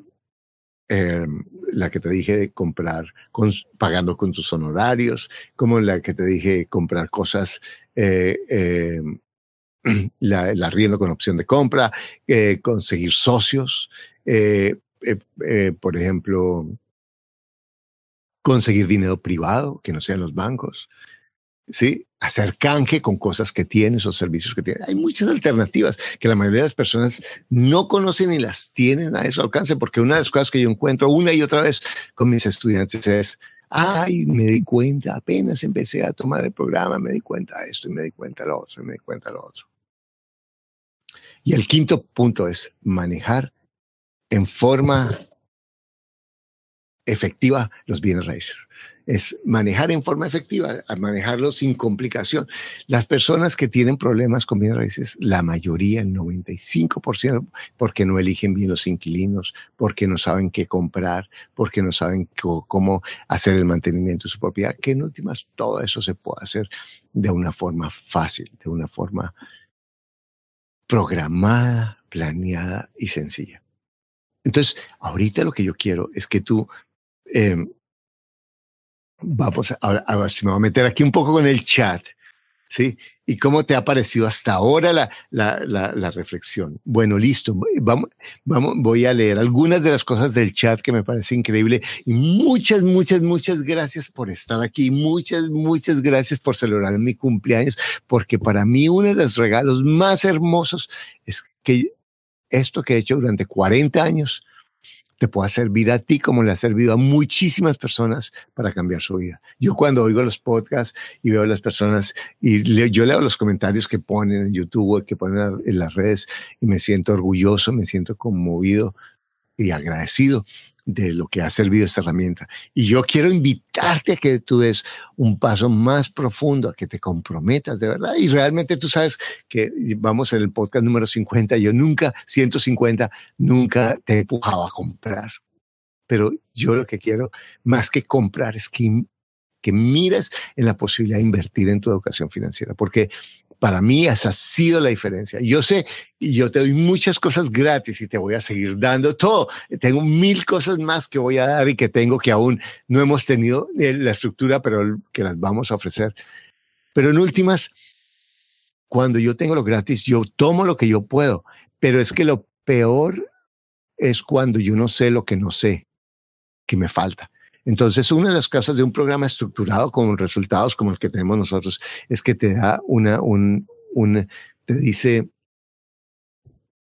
em, la que te dije de comprar con, pagando con tus honorarios, como la que te dije comprar cosas, eh, em, la, el arriendo con opción de compra, eh, conseguir socios, eh, por ejemplo, conseguir dinero privado que no sean los bancos. ¿Sí? Hacer canje con cosas que tienes o servicios que tienes. Hay muchas alternativas que la mayoría de las personas no conocen y las tienen a su alcance, porque una de las cosas que yo encuentro una y otra vez con mis estudiantes es, ay, me di cuenta, apenas empecé a tomar el programa, me di cuenta de esto y me di cuenta de lo otro y me di cuenta de lo otro. Y el quinto punto es manejar en forma efectiva los bienes raíces es manejar en forma efectiva, manejarlo sin complicación. Las personas que tienen problemas con bienes raíces, la mayoría, el 95%, porque no eligen bien los inquilinos, porque no saben qué comprar, porque no saben cómo hacer el mantenimiento de su propiedad, que en últimas todo eso se puede hacer de una forma fácil, de una forma programada, planeada y sencilla. Entonces, ahorita lo que yo quiero es que tú eh, Vamos, ahora, ahora si me voy a meter aquí un poco con el chat, ¿sí? ¿Y cómo te ha parecido hasta ahora la, la, la, la, reflexión? Bueno, listo. Vamos, vamos, voy a leer algunas de las cosas del chat que me parece increíble. Y muchas, muchas, muchas gracias por estar aquí. Muchas, muchas gracias por celebrar mi cumpleaños, porque para mí uno de los regalos más hermosos es que esto que he hecho durante 40 años, te pueda servir a ti como le ha servido a muchísimas personas para cambiar su vida. Yo cuando oigo los podcasts y veo a las personas y yo leo los comentarios que ponen en YouTube, que ponen en las redes y me siento orgulloso, me siento conmovido y agradecido de lo que ha servido esta herramienta. Y yo quiero invitarte a que tú des un paso más profundo, a que te comprometas de verdad. Y realmente tú sabes que vamos en el podcast número 50, yo nunca, 150, nunca te he empujado a comprar. Pero yo lo que quiero más que comprar es que, que mires en la posibilidad de invertir en tu educación financiera, porque para mí esa ha sido la diferencia. Yo sé, yo te doy muchas cosas gratis y te voy a seguir dando todo. Tengo mil cosas más que voy a dar y que tengo que aún no hemos tenido eh, la estructura, pero que las vamos a ofrecer. Pero en últimas, cuando yo tengo lo gratis, yo tomo lo que yo puedo. Pero es que lo peor es cuando yo no sé lo que no sé, que me falta. Entonces, una de las cosas de un programa estructurado con resultados como el que tenemos nosotros es que te da una, un, un te dice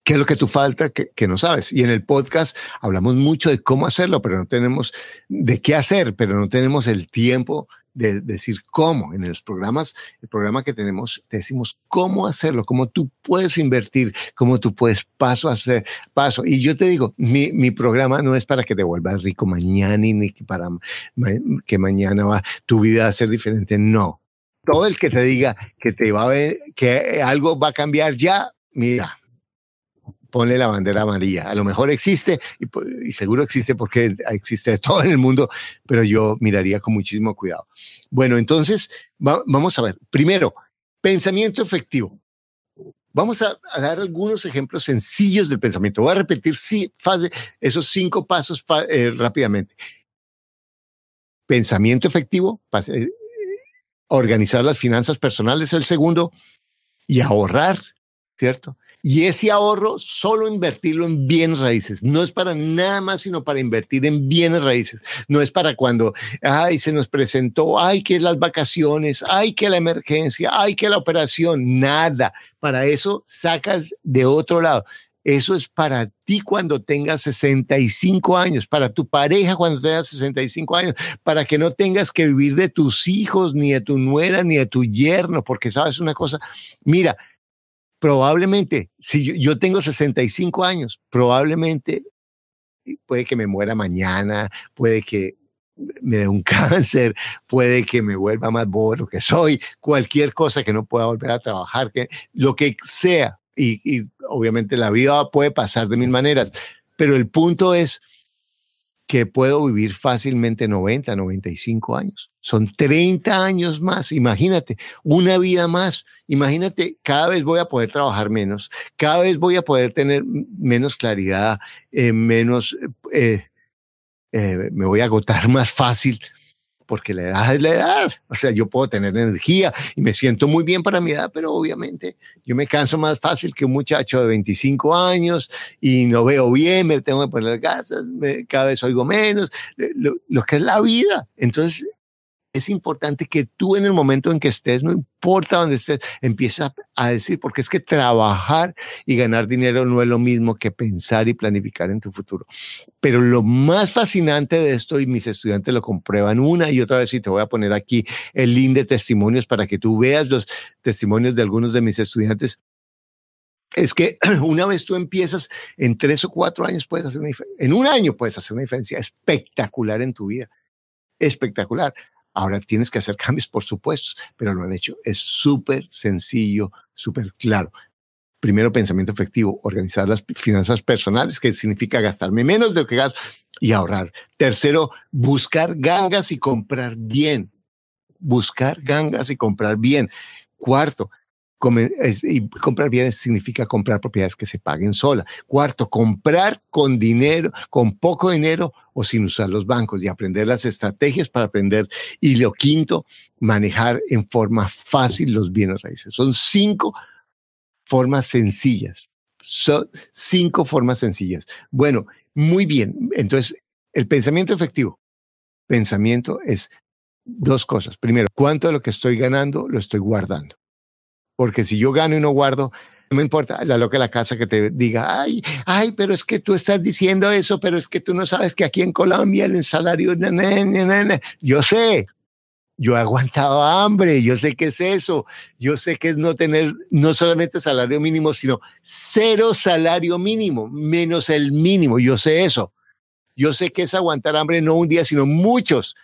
qué es lo que tú falta que, que, no sabes. Y en el podcast hablamos mucho de cómo hacerlo, pero no tenemos de qué hacer, pero no tenemos el tiempo de, decir cómo. En los programas, el programa que tenemos, te decimos cómo hacerlo, cómo tú puedes invertir, cómo tú puedes paso a hacer paso. Y yo te digo, mi, mi programa no es para que te vuelvas rico mañana ni para que mañana va tu vida a ser diferente. No. Todo el que te diga que te va a ver, que algo va a cambiar ya, mira, ponle la bandera amarilla. A lo mejor existe y, seguro existe porque existe todo en el mundo, pero yo miraría con muchísimo cuidado. Bueno, entonces vamos a ver. Primero, pensamiento efectivo. Vamos a, dar algunos ejemplos sencillos del pensamiento. Voy a repetir sí, fase, esos cinco pasos eh, rápidamente. Pensamiento efectivo, eh, organizar las finanzas personales, el segundo, y ahorrar, ¿cierto? Y ese ahorro solo invertirlo en bienes raíces. No es para nada más, sino para invertir en bienes raíces. No es para cuando, ay, se nos presentó, ay, que las vacaciones, ay, que la emergencia, ay, que la operación. Nada. Para eso sacas de otro lado. Eso es para ti cuando tengas 65 años, para tu pareja cuando tengas 65 años, para que no tengas que vivir de tus hijos, ni de tu nuera, ni de tu yerno, porque sabes una cosa, mira, probablemente, si yo, tengo 65 años, probablemente puede que me muera mañana, puede que me dé un cáncer, puede que me vuelva más bobo que soy, cualquier cosa que no pueda volver a trabajar, que, lo que sea. Y obviamente la vida puede pasar de mil maneras, pero el punto es que puedo vivir fácilmente 90, 95 años. Son 30 años más, imagínate, una vida más. Imagínate, cada vez voy a poder trabajar menos, cada vez voy a poder tener menos claridad, eh, menos, eh, eh, me voy a agotar más fácil porque la edad es la edad. O sea, yo puedo tener energía y me siento muy bien para mi edad, pero obviamente yo me canso más fácil que un muchacho de 25 años y no veo bien, me tengo que poner las cada vez oigo menos, lo, lo que es la vida. Entonces, es importante que tú en el momento en que estés, no importa dónde estés, empieces a decir, porque es que trabajar y ganar dinero no es lo mismo que pensar y planificar en tu futuro. Pero lo más fascinante de esto, y mis estudiantes lo comprueban una y otra vez, y te voy a poner aquí el link de testimonios para que tú veas los testimonios de algunos de mis estudiantes, es que una vez tú empiezas, en tres o cuatro años puedes hacer una diferencia, en un año puedes hacer una diferencia espectacular en tu vida. Espectacular. Ahora tienes que hacer cambios, por supuesto, pero lo han hecho. Es súper sencillo, súper claro. Primero, pensamiento efectivo, organizar las finanzas personales, que significa gastarme menos de lo que gasto y ahorrar. Tercero, buscar gangas y comprar bien. Buscar gangas y comprar bien. Cuarto, y comprar bienes significa comprar propiedades que se paguen sola. Cuarto, comprar con dinero, con poco dinero o sin usar los bancos y aprender las estrategias para aprender. Y lo quinto, manejar en forma fácil los bienes raíces. Son cinco formas sencillas. Son cinco formas sencillas. Bueno, muy bien. Entonces, el pensamiento efectivo. Pensamiento es dos cosas. Primero, ¿cuánto de lo que estoy ganando lo estoy guardando? Porque si yo gano y no guardo, no me importa la loca de la casa que te diga, ay, ay, pero es que tú estás diciendo eso, pero es que tú no sabes que aquí en Colombia el salario, yo sé, yo he aguantado hambre, yo sé qué es eso, yo sé que es no tener no solamente salario mínimo, sino cero salario mínimo, menos el mínimo, yo sé eso. Yo sé que es aguantar hambre no un día, sino muchos.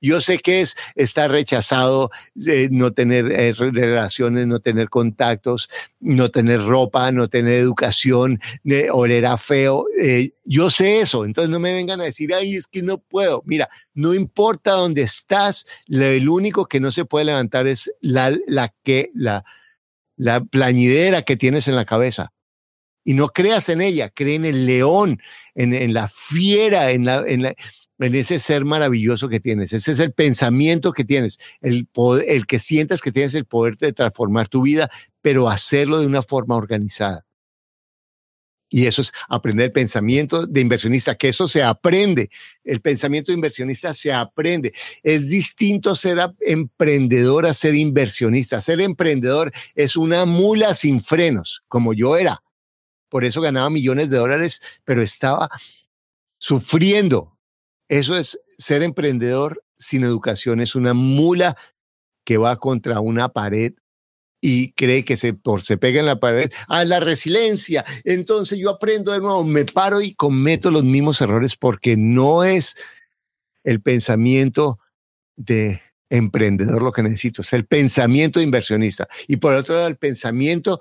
Yo sé que es estar rechazado, eh, no tener eh, relaciones, no tener contactos, no tener ropa, no tener educación, oler a feo. Eh, yo sé eso, entonces no me vengan a decir, ay, es que no puedo. Mira, no importa dónde estás, el único que no se puede levantar es la, la que, la, la plañidera que tienes en la cabeza. Y no creas en ella, cree en el león, en, en la fiera, en la, en la en ese ser maravilloso que tienes. Ese es el pensamiento que tienes, el, el que sientas que tienes el poder de transformar tu vida, pero hacerlo de una forma organizada. Y eso es aprender el pensamiento de inversionista, que eso se aprende. El pensamiento de inversionista se aprende. Es distinto ser emprendedor a ser inversionista. Ser emprendedor es una mula sin frenos, como yo era. Por eso ganaba millones de dólares, pero estaba sufriendo eso es ser emprendedor sin educación, es una mula que va contra una pared y cree que se, por, se pega en la pared, ah, la resiliencia, entonces yo aprendo de nuevo, me paro y cometo los mismos errores porque no es el pensamiento de emprendedor lo que necesito, es el pensamiento inversionista. Y por otro lado, el pensamiento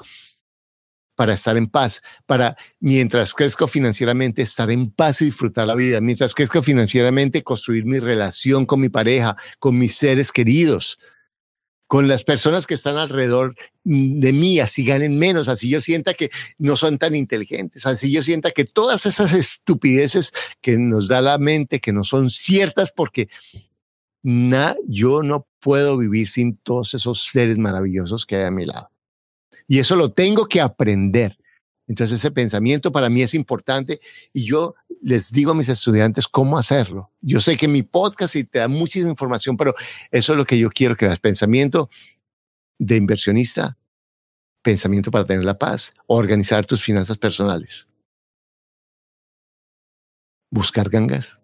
para estar en paz, para mientras crezco financieramente, estar en paz y disfrutar la vida, mientras crezco financieramente, construir mi relación con mi pareja, con mis seres queridos, con las personas que están alrededor de mí, así ganen menos, así yo sienta que no son tan inteligentes, así yo sienta que todas esas estupideces que nos da la mente, que no son ciertas porque yo no puedo vivir sin todos esos seres maravillosos que hay a mi lado. Y eso lo tengo que aprender. Entonces ese pensamiento para mí es importante y yo les digo a mis estudiantes cómo hacerlo. Yo sé que mi podcast te da muchísima información, pero eso es lo que yo quiero que veas. Pensamiento de inversionista, pensamiento para tener la paz, organizar tus finanzas personales, buscar gangas,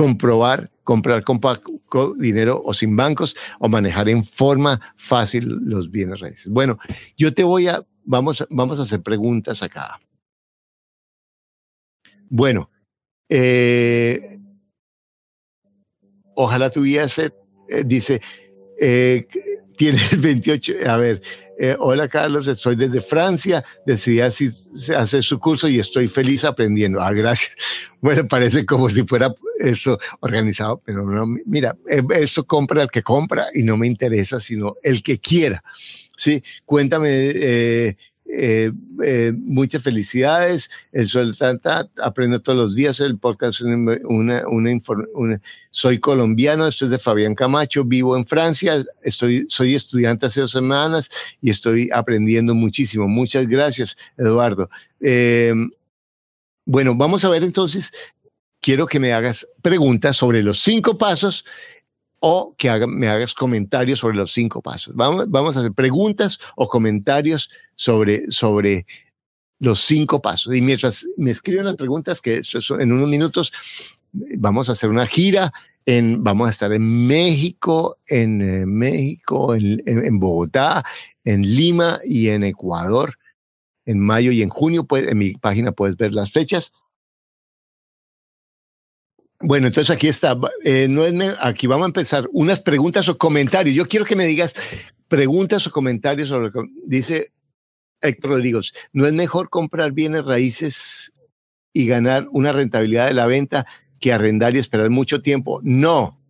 comprobar, comprar con poco dinero o sin bancos o manejar en forma fácil los bienes raíces. Bueno, yo te voy a, vamos, vamos a hacer preguntas acá. Bueno, eh, ojalá tuviese, eh, dice, eh, tienes 28, a ver, Eh, hola Carlos, estoy desde Francia, decidí hacer su curso y estoy feliz aprendiendo. Ah, gracias. Bueno, parece como si fuera eso organizado, pero no, mira, eh, eso compra el que compra y no me interesa, sino el que quiera. Sí, cuéntame eh, eh, eh, muchas felicidades. El Sol Tanta, aprendo todos los días. El podcast una, Soy colombiano, estoy de Fabián Camacho, vivo en Francia, estoy, soy estudiante hace dos semanas y estoy aprendiendo muchísimo. Muchas gracias, Eduardo. Eh, bueno, vamos a ver entonces. Quiero que me hagas preguntas sobre los cinco pasos o que me hagas comentarios sobre los cinco pasos. Vamos, vamos a hacer preguntas o comentarios sobre, sobre los cinco pasos. Y mientras me escriben las preguntas, que en unos minutos vamos a hacer una gira. En, vamos a estar en México, en eh, México, en, en, Bogotá, en Lima y en Ecuador en mayo y en junio. Pues, en mi página puedes ver las fechas. Bueno, entonces aquí está. Eh, no es aquí vamos a empezar unas preguntas o comentarios. Yo quiero que me digas preguntas o comentarios sobre dice Héctor Rodríguez. ¿No es mejor comprar bienes raíces y ganar una rentabilidad de la venta que arrendar y esperar mucho tiempo? No.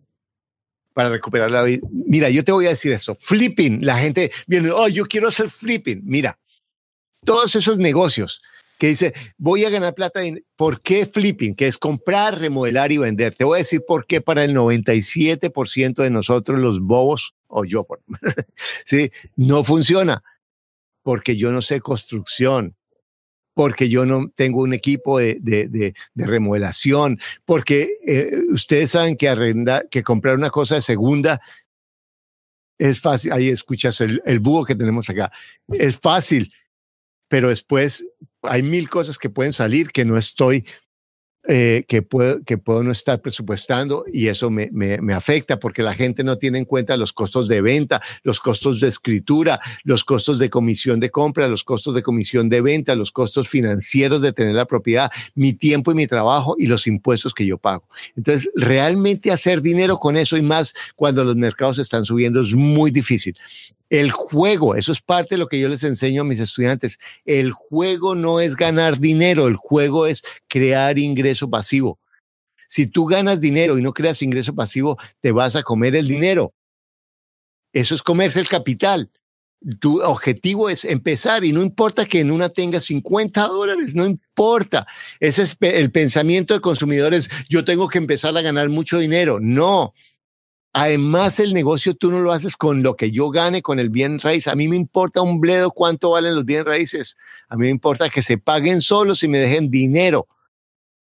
Para recuperar la vida. Mira, yo te voy a decir esto. Flipping. La gente viene, oh, yo quiero hacer flipping. Mira, todos esos negocios que dice, voy a ganar plata. ¿Por qué flipping? Que es comprar, remodelar y vender. Te voy a decir por qué para el 97% de nosotros los bobos, o yo, ¿sí? no funciona. Porque yo no sé construcción, porque yo no tengo un equipo de, de, de, remodelación, porque eh, ustedes saben que arrendar, que comprar una cosa de segunda es fácil. Ahí escuchas el, el búho que tenemos acá. Es fácil, pero después hay mil cosas que pueden salir que no estoy, eh, que, puedo, que puedo no estar presupuestando y eso me, me, me, afecta porque la gente no tiene en cuenta los costos de venta, los costos de escritura, los costos de comisión de compra, los costos de comisión de venta, los costos financieros de tener la propiedad, mi tiempo y mi trabajo y los impuestos que yo pago. Entonces, realmente hacer dinero con eso y más cuando los mercados están subiendo es muy difícil. El juego, eso es parte de lo que yo les enseño a mis estudiantes. El juego no es ganar dinero, el juego es crear ingreso pasivo. Si tú ganas dinero y no creas ingreso pasivo, te vas a comer el dinero. Eso es comerse el capital. Tu objetivo es empezar y no importa que en una tengas 50 dólares, no importa. Ese es el pensamiento de consumidores. Yo tengo que empezar a ganar mucho dinero. No, Además, el negocio tú no lo haces con lo que yo gane con el bien raíz. A mí me importa un bledo cuánto valen los bien raíces. A mí me importa que se paguen solos y me dejen dinero.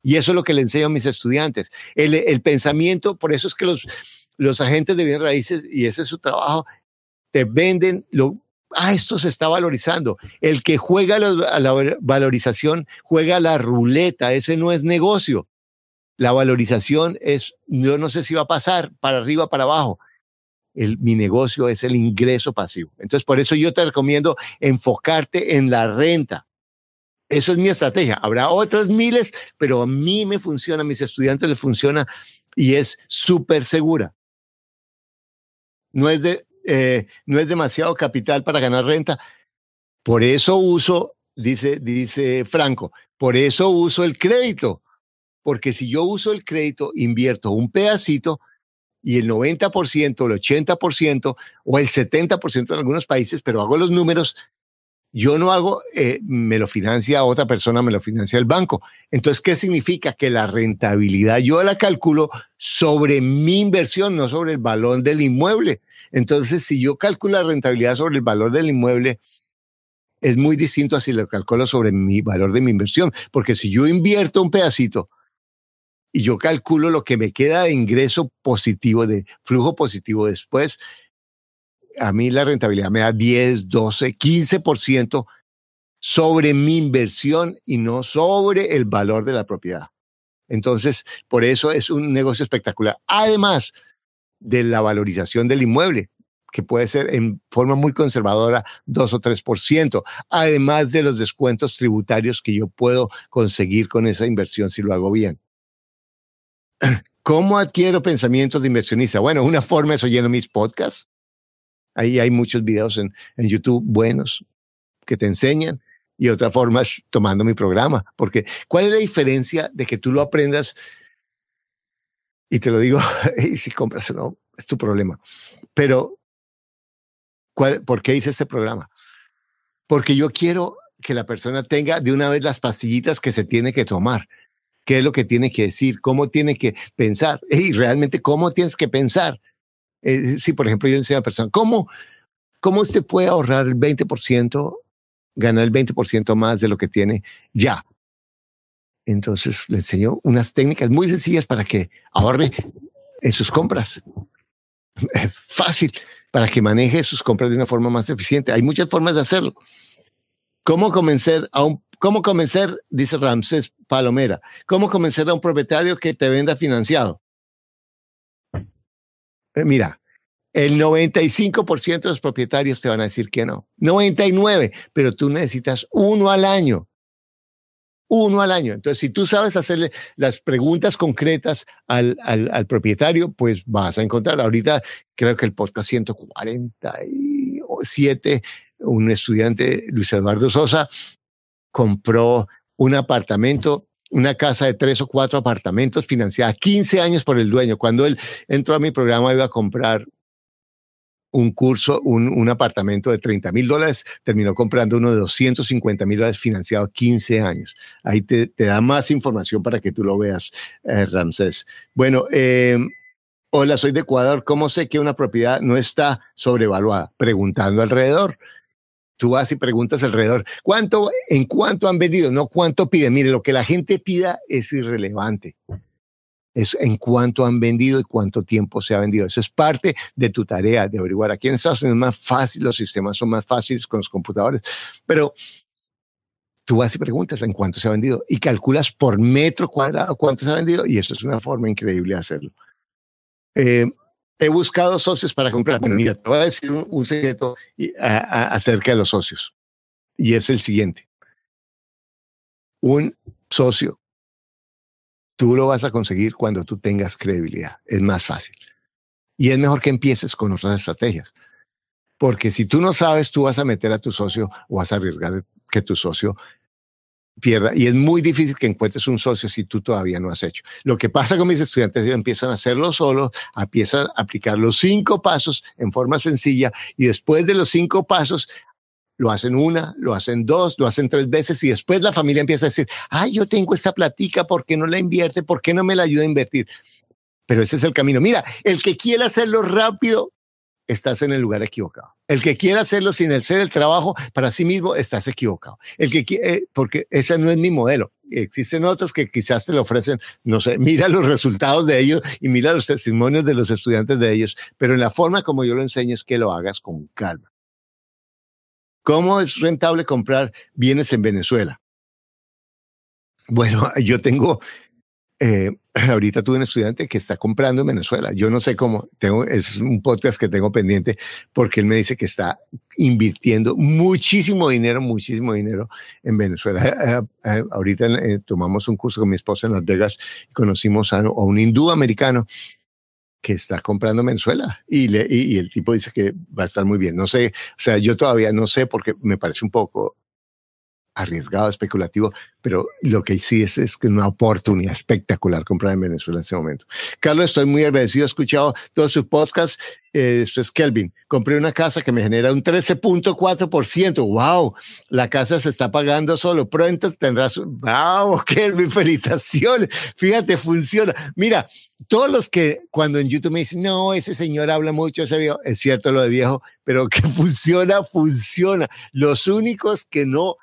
Y eso es lo que le enseño a mis estudiantes. El, pensamiento, por eso es que los, los agentes de bien raíces, y ese es su trabajo, te venden lo, ah, esto se está valorizando. El que juega a la valorización juega la ruleta, ese no es negocio. La valorización es, yo no sé si va a pasar para arriba, para abajo. El, mi negocio es el ingreso pasivo. Entonces, por eso yo te recomiendo enfocarte en la renta. Eso es mi estrategia. Habrá otras miles, pero a mí me funciona, a mis estudiantes les funciona y es súper segura. No es, de, eh, no es demasiado capital para ganar renta. Por eso uso, dice, dice Franco, por eso uso el crédito porque si yo uso el crédito, invierto un pedacito y el 90%, el 80% o el 70% en algunos países, pero hago los números, yo no hago, eh, me lo financia otra persona, me lo financia el banco. Entonces, ¿qué significa? Que la rentabilidad yo la calculo sobre mi inversión, no sobre el valor del inmueble. Entonces, si yo calculo la rentabilidad sobre el valor del inmueble, es muy distinto a si lo calculo sobre mi valor de mi inversión, porque si yo invierto un pedacito y yo calculo lo que me queda de ingreso positivo, de flujo positivo después, a mí la rentabilidad me da 10, 12, 15% sobre mi inversión y no sobre el valor de la propiedad. Entonces, por eso es un negocio espectacular. Además de la valorización del inmueble, que puede ser en forma muy conservadora 2 o 3%, además de los descuentos tributarios que yo puedo conseguir con esa inversión si lo hago bien. ¿Cómo adquiero pensamientos de inversionista? Bueno, una forma es oyendo mis podcasts. Ahí hay muchos videos en, YouTube buenos que te enseñan y otra forma es tomando mi programa. Porque, ¿cuál es la diferencia de que tú lo aprendas? Y te lo digo, y si compras o no, es tu problema. Pero, ¿cuál, ¿por qué hice este programa? Porque yo quiero que la persona tenga de una vez las pastillitas que se tiene que tomar. ¿Qué es lo que tiene que decir? ¿Cómo tiene que pensar? Y realmente, ¿cómo tienes que pensar? Eh, si, por ejemplo, yo le enseño a la persona, ¿cómo, ¿cómo usted puede ahorrar el 20%, ganar el 20% más de lo que tiene ya? Entonces le enseño unas técnicas muy sencillas para que ahorre en sus compras. Fácil para que maneje sus compras de una forma más eficiente. Hay muchas formas de hacerlo. ¿Cómo convencer a un, cómo convencer, dice Ramsés Palomera, cómo convencer a un propietario que te venda financiado? Eh, mira, el 95% de los propietarios te van a decir que no. 99, pero tú necesitas uno al año. Uno al año. Entonces, si tú sabes hacerle las preguntas concretas al, al, al propietario, pues vas a encontrar. Ahorita creo que el podcast 147 un estudiante, Luis Eduardo Sosa, compró un apartamento, una casa de tres o cuatro apartamentos financiada 15 años por el dueño. Cuando él entró a mi programa iba a comprar un curso, un, apartamento de 30 mil dólares, terminó comprando uno de 250 mil dólares financiado 15 años. Ahí te, da más información para que tú lo veas, eh, Ramsés. Bueno, eh, hola, soy de Ecuador. ¿Cómo sé que una propiedad no está sobrevaluada? Preguntando alrededor tú vas y preguntas alrededor, ¿cuánto, en cuánto han vendido? No cuánto piden. Mire, lo que la gente pida es irrelevante. Es en cuánto han vendido y cuánto tiempo se ha vendido. Eso es parte de tu tarea de averiguar. Aquí en Estados Unidos es más fácil, los sistemas son más fáciles con los computadores, pero tú vas y preguntas en cuánto se ha vendido y calculas por metro cuadrado cuánto se ha vendido y eso es una forma increíble de hacerlo. Eh, he buscado socios para comprar. Bueno, mira, te voy a decir un, secreto acerca de los socios. Y es el siguiente. Un socio, tú lo vas a conseguir cuando tú tengas credibilidad. Es más fácil. Y es mejor que empieces con otras estrategias. Porque si tú no sabes, tú vas a meter a tu socio o vas a arriesgar que tu socio pierda. Y es muy difícil que encuentres un socio si tú todavía no has hecho. Lo que pasa con mis estudiantes es que empiezan a hacerlo solo, empiezan a aplicar los cinco pasos en forma sencilla y después de los cinco pasos lo hacen una, lo hacen dos, lo hacen tres veces y después la familia empieza a decir, ay, yo tengo esta platica, ¿por qué no la invierte? ¿Por qué no me la ayuda a invertir? Pero ese es el camino. Mira, el que quiere hacerlo rápido estás en el lugar equivocado. El que quiera hacerlo sin hacer el trabajo para sí mismo, estás equivocado. El que quiere, porque ese no es mi modelo. Existen otros que quizás te lo ofrecen, no sé, mira los resultados de ellos y mira los testimonios de los estudiantes de ellos, pero en la forma como yo lo enseño es que lo hagas con calma. ¿Cómo es rentable comprar bienes en Venezuela? Bueno, yo tengo eh, ahorita tuve un estudiante que está comprando en Venezuela. Yo no sé cómo, tengo, es un podcast que tengo pendiente porque él me dice que está invirtiendo muchísimo dinero, muchísimo dinero en Venezuela. Eh, eh, ahorita eh, tomamos un curso con mi esposa en Las Vegas y conocimos a, a un hindú americano que está comprando en Venezuela y, le, y, y el tipo dice que va a estar muy bien. No sé, o sea, yo todavía no sé porque me parece un poco arriesgado, especulativo, pero lo que sí es, es una oportunidad espectacular comprar en Venezuela en este momento. Carlos, estoy muy agradecido, he escuchado todos sus podcasts. Eh, esto es Kelvin. Compré una casa que me genera un 13.4%. ¡Wow! La casa se está pagando solo. Pronto tendrás. ¡Wow! Kelvin, felicitaciones. Fíjate, funciona. Mira, todos los que cuando en YouTube me dicen, no, ese señor habla mucho, ese viejo, es cierto lo de viejo, pero que funciona, funciona. Los únicos que no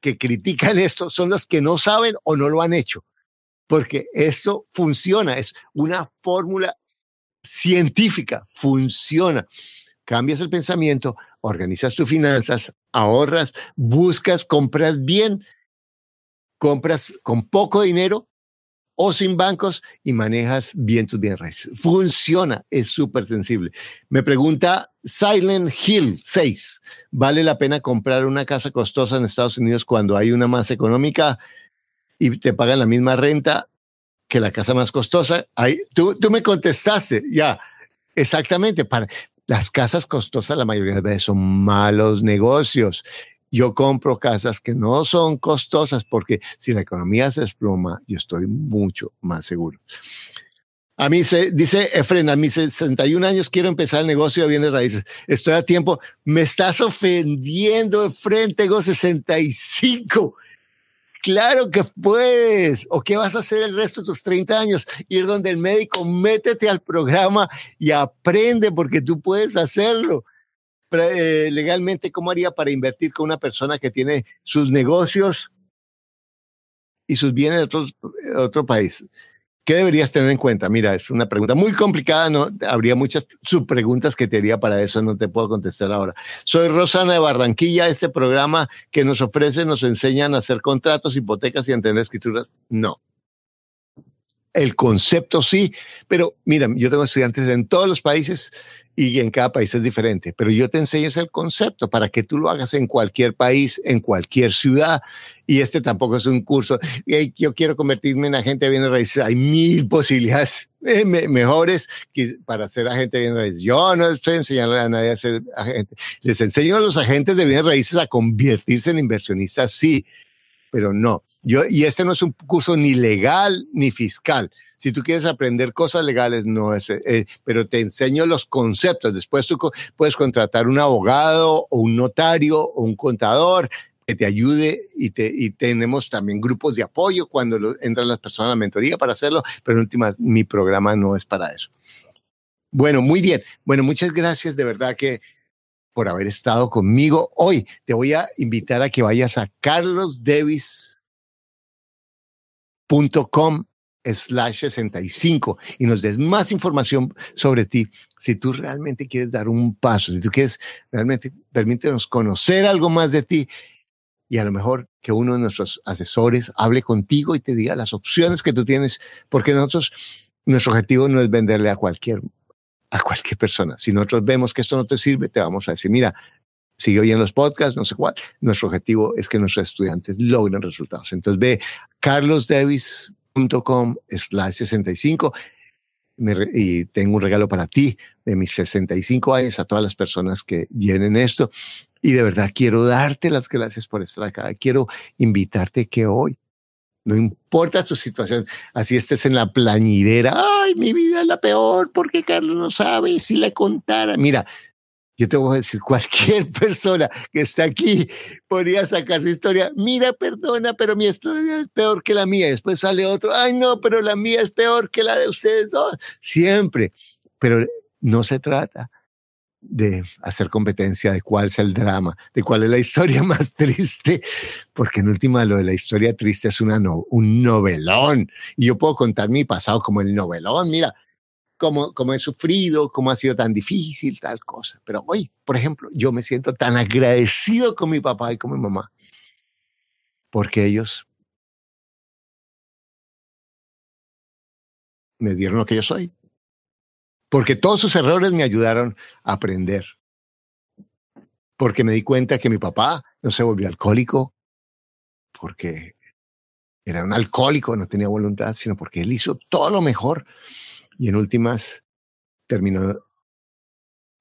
que critican esto son los que no saben o no lo han hecho, porque esto funciona, es una fórmula científica, funciona. Cambias el pensamiento, organizas tus finanzas, ahorras, buscas, compras bien, compras con poco dinero o sin bancos y manejas bien tus bienes raíces. Funciona, es súper sensible. Me pregunta Silent Hill 6, ¿vale la pena comprar una casa costosa en Estados Unidos cuando hay una más económica y te pagan la misma renta que la casa más costosa? Ahí, tú, tú me contestaste, ya, exactamente. Para, Las casas costosas la mayoría de veces son malos negocios. Yo compro casas que no son costosas porque si la economía se desploma, yo estoy mucho más seguro. A mí se dice Efren, a mis 61 años quiero empezar el negocio de bienes raíces. Estoy a tiempo. Me estás ofendiendo, Efren, tengo 65. Claro que puedes. ¿O qué vas a hacer el resto de tus 30 años? Ir donde el médico, métete al programa y aprende porque tú puedes hacerlo. Eh, legalmente, ¿cómo haría para invertir con una persona que tiene sus negocios y sus bienes de otro país? ¿Qué deberías tener en cuenta? Mira, es una pregunta muy complicada, no habría muchas subpreguntas que te haría para eso, no te puedo contestar ahora. Soy Rosana de Barranquilla, este programa que nos ofrece, nos enseñan a hacer contratos, hipotecas y a entender escrituras. No. El concepto sí, pero mira, yo tengo estudiantes en todos los países y en cada país es diferente, pero yo te enseño el concepto para que tú lo hagas en cualquier país, en cualquier ciudad. Y este tampoco es un curso. Yo quiero convertirme en agente de bienes raíces. Hay mil posibilidades mejores para ser agente de bienes raíces. Yo no estoy enseñando a nadie a ser agente. Les enseño a los agentes de bienes raíces a convertirse en inversionistas, sí, pero no. Yo, y este no es un curso ni legal ni fiscal si tú quieres aprender cosas legales, no es, eh, pero te enseño los conceptos. Después tú puedes contratar un abogado o un notario o un contador que te ayude y, te, y tenemos también grupos de apoyo cuando entran las personas a la mentoría para hacerlo, pero en últimas, mi programa no es para eso. Bueno, muy bien. Bueno, muchas gracias de verdad que por haber estado conmigo hoy. Te voy a invitar a que vayas a carlosdevis.com slash 65 y nos des más información sobre ti. Si tú realmente quieres dar un paso, si tú quieres realmente permítenos conocer algo más de ti y a lo mejor que uno de nuestros asesores hable contigo y te diga las opciones que tú tienes, porque nosotros, nuestro objetivo no es venderle a cualquier, a cualquier persona. Si nosotros vemos que esto no te sirve, te vamos a decir, mira, sigue oyendo los podcasts, no sé cuál. Nuestro objetivo es que nuestros estudiantes logren resultados. Entonces ve Carlos Davis com slash 65 y tengo un regalo para ti de mis 65 años a todas las personas que vienen esto. Y de verdad quiero darte las gracias por estar acá. Quiero invitarte que hoy, no importa tu situación, así estés en la plañidera, ay, mi vida es la peor porque Carlos no sabe si le contara. Mira, yo te voy decir, cualquier persona que está aquí podría sacar su historia, mira, perdona, pero mi historia es peor que la mía. Después sale otro, ay, no, pero la mía es peor que la de ustedes dos. Siempre. Pero no se trata de hacer competencia de cuál es el drama, de cuál es la historia más triste, porque en última lo de la historia triste es una un novelón. Y yo puedo contar mi pasado como el novelón. Mira, cómo, he sufrido, cómo ha sido tan difícil, tal cosa. Pero hoy, por ejemplo, yo me siento tan agradecido con mi papá y con mi mamá, porque ellos me dieron lo que yo soy. Porque todos sus errores me ayudaron a aprender. Porque me di cuenta que mi papá no se volvió alcohólico porque era un alcohólico, no tenía voluntad, sino porque él hizo todo lo mejor y en últimas terminó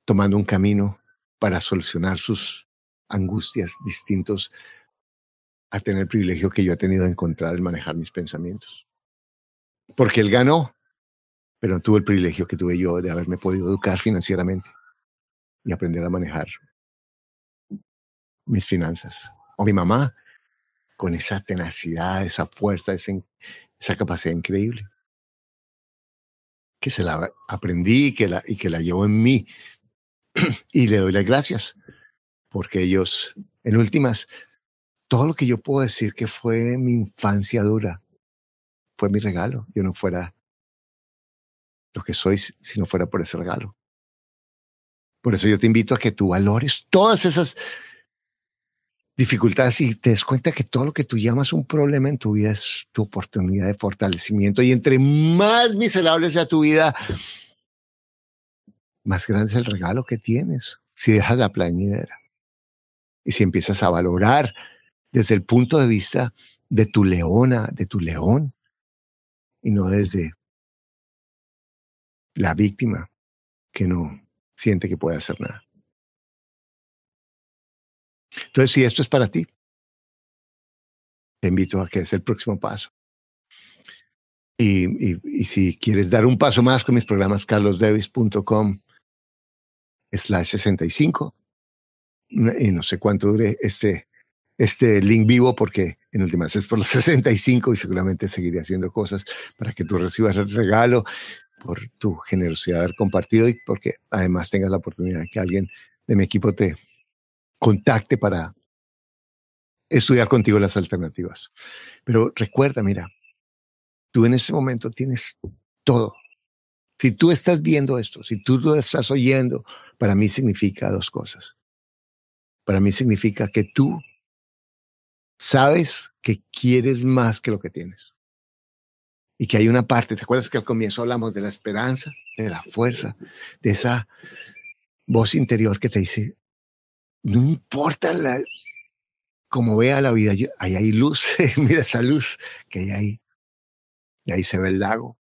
tomando un camino para solucionar sus angustias distintos a tener el privilegio que yo he tenido de encontrar el manejar mis pensamientos. Porque él ganó, pero no tuvo el privilegio que tuve yo de haberme podido educar financieramente y aprender a manejar mis finanzas. O mi mamá, con esa tenacidad, esa fuerza, esa capacidad increíble que se la aprendí que la, y que la llevo en mí. y le doy las gracias, porque ellos, en últimas, todo lo que yo puedo decir que fue mi infancia dura, fue mi regalo. Yo no fuera lo que soy si no fuera por ese regalo. Por eso yo te invito a que tú valores todas esas dificultades y te des cuenta que todo lo que tú llamas un problema en tu vida es tu oportunidad de fortalecimiento. Y entre más miserable sea tu vida, más grande es el regalo que tienes si dejas la plañidera. Y si empiezas a valorar desde el punto de vista de tu leona, de tu león, y no desde la víctima que no siente que puede hacer nada. Entonces, si esto es para ti, te invito a que es el próximo paso. Y, si quieres dar un paso más con mis programas, carlosdevis.com slash 65. Y no sé cuánto dure este, este link vivo porque en últimas es por los 65 y seguramente seguiré haciendo cosas para que tú recibas el regalo por tu generosidad de haber compartido y porque además tengas la oportunidad de que alguien de mi equipo te contacte para estudiar contigo las alternativas. Pero recuerda, mira, tú en este momento tienes todo. Si tú estás viendo esto, si tú lo estás oyendo, para mí significa dos cosas. Para mí significa que tú sabes que quieres más que lo que tienes. Y que hay una parte, ¿te acuerdas que al comienzo hablamos de la esperanza, de la fuerza, de esa voz interior que te dice, no importa la, como vea la vida, ahí hay luz, mira esa luz que hay ahí. Y ahí se ve el lago.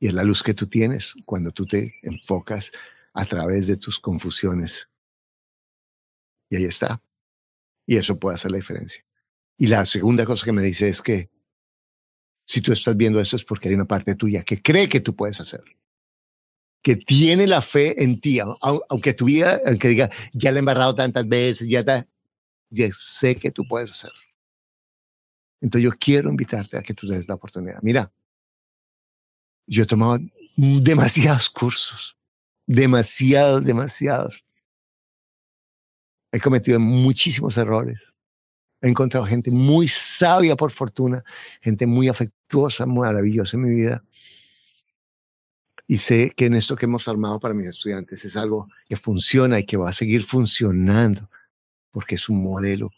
Y es la luz que tú tienes cuando tú te enfocas a través de tus confusiones. Y ahí está. Y eso puede hacer la diferencia. Y la segunda cosa que me dice es que si tú estás viendo eso es porque hay una parte tuya que cree que tú puedes hacer que tiene la fe en ti, aunque tu vida, aunque diga, ya la he embarrado tantas veces, ya, ya sé que tú puedes hacer. Entonces yo quiero invitarte a que tú des la oportunidad. Mira, yo he tomado demasiados cursos, demasiados, demasiados. He cometido muchísimos errores. He encontrado gente muy sabia por fortuna, gente muy afectuosa, maravillosa en mi vida y sé que en esto que hemos armado para mis estudiantes es algo que funciona y que va a seguir funcionando, porque es un modelo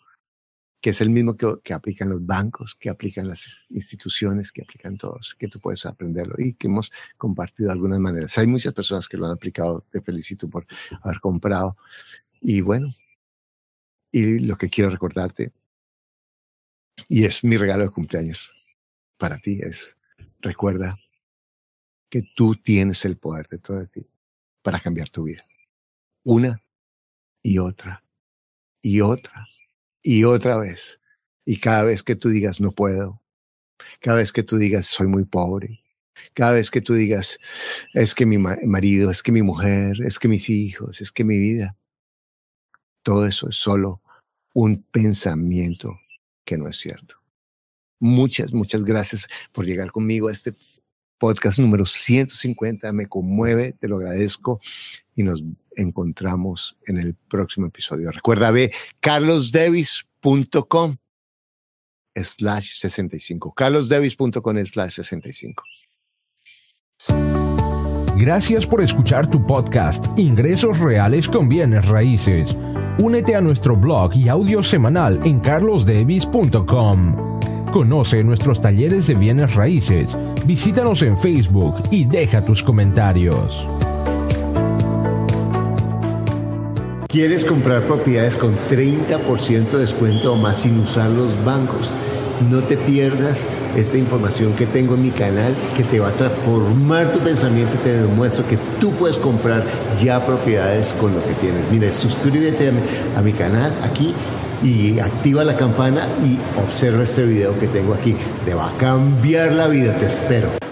que es el mismo que, que aplican los bancos, que aplican las instituciones, que aplican todos, que tú puedes aprenderlo y que hemos compartido de algunas maneras. Hay muchas personas que lo han aplicado, te felicito por haber comprado. Y bueno, y lo que quiero recordarte, y es mi regalo de cumpleaños para ti, es recuerda que tú tienes el poder dentro de ti para cambiar tu vida. Una y otra y otra y otra vez. Y cada vez que tú digas no puedo, cada vez que tú digas soy muy pobre, cada vez que tú digas es que mi marido, es que mi mujer, es que mis hijos, es que mi vida, todo eso es solo un pensamiento que no es cierto. Muchas, muchas gracias por llegar conmigo a este podcast número 150. Me conmueve, te lo agradezco y nos encontramos en el próximo episodio. Recuerda, ve carlosdevis.com slash 65. carlosdevis.com slash 65. Gracias por escuchar tu podcast Ingresos Reales con Bienes Raíces. Únete a nuestro blog y audio semanal en carlosdevis.com. Conoce nuestros talleres de bienes raíces Visítanos en Facebook y deja tus comentarios. ¿Quieres comprar propiedades con 30% de descuento o más sin usar los bancos? No te pierdas esta información que tengo en mi canal que te va a transformar tu pensamiento y te demuestro que tú puedes comprar ya propiedades con lo que tienes. Mira, suscríbete a mi, a mi canal aquí y activa la campana y observa este video que tengo aquí. Te va a cambiar la vida, te espero.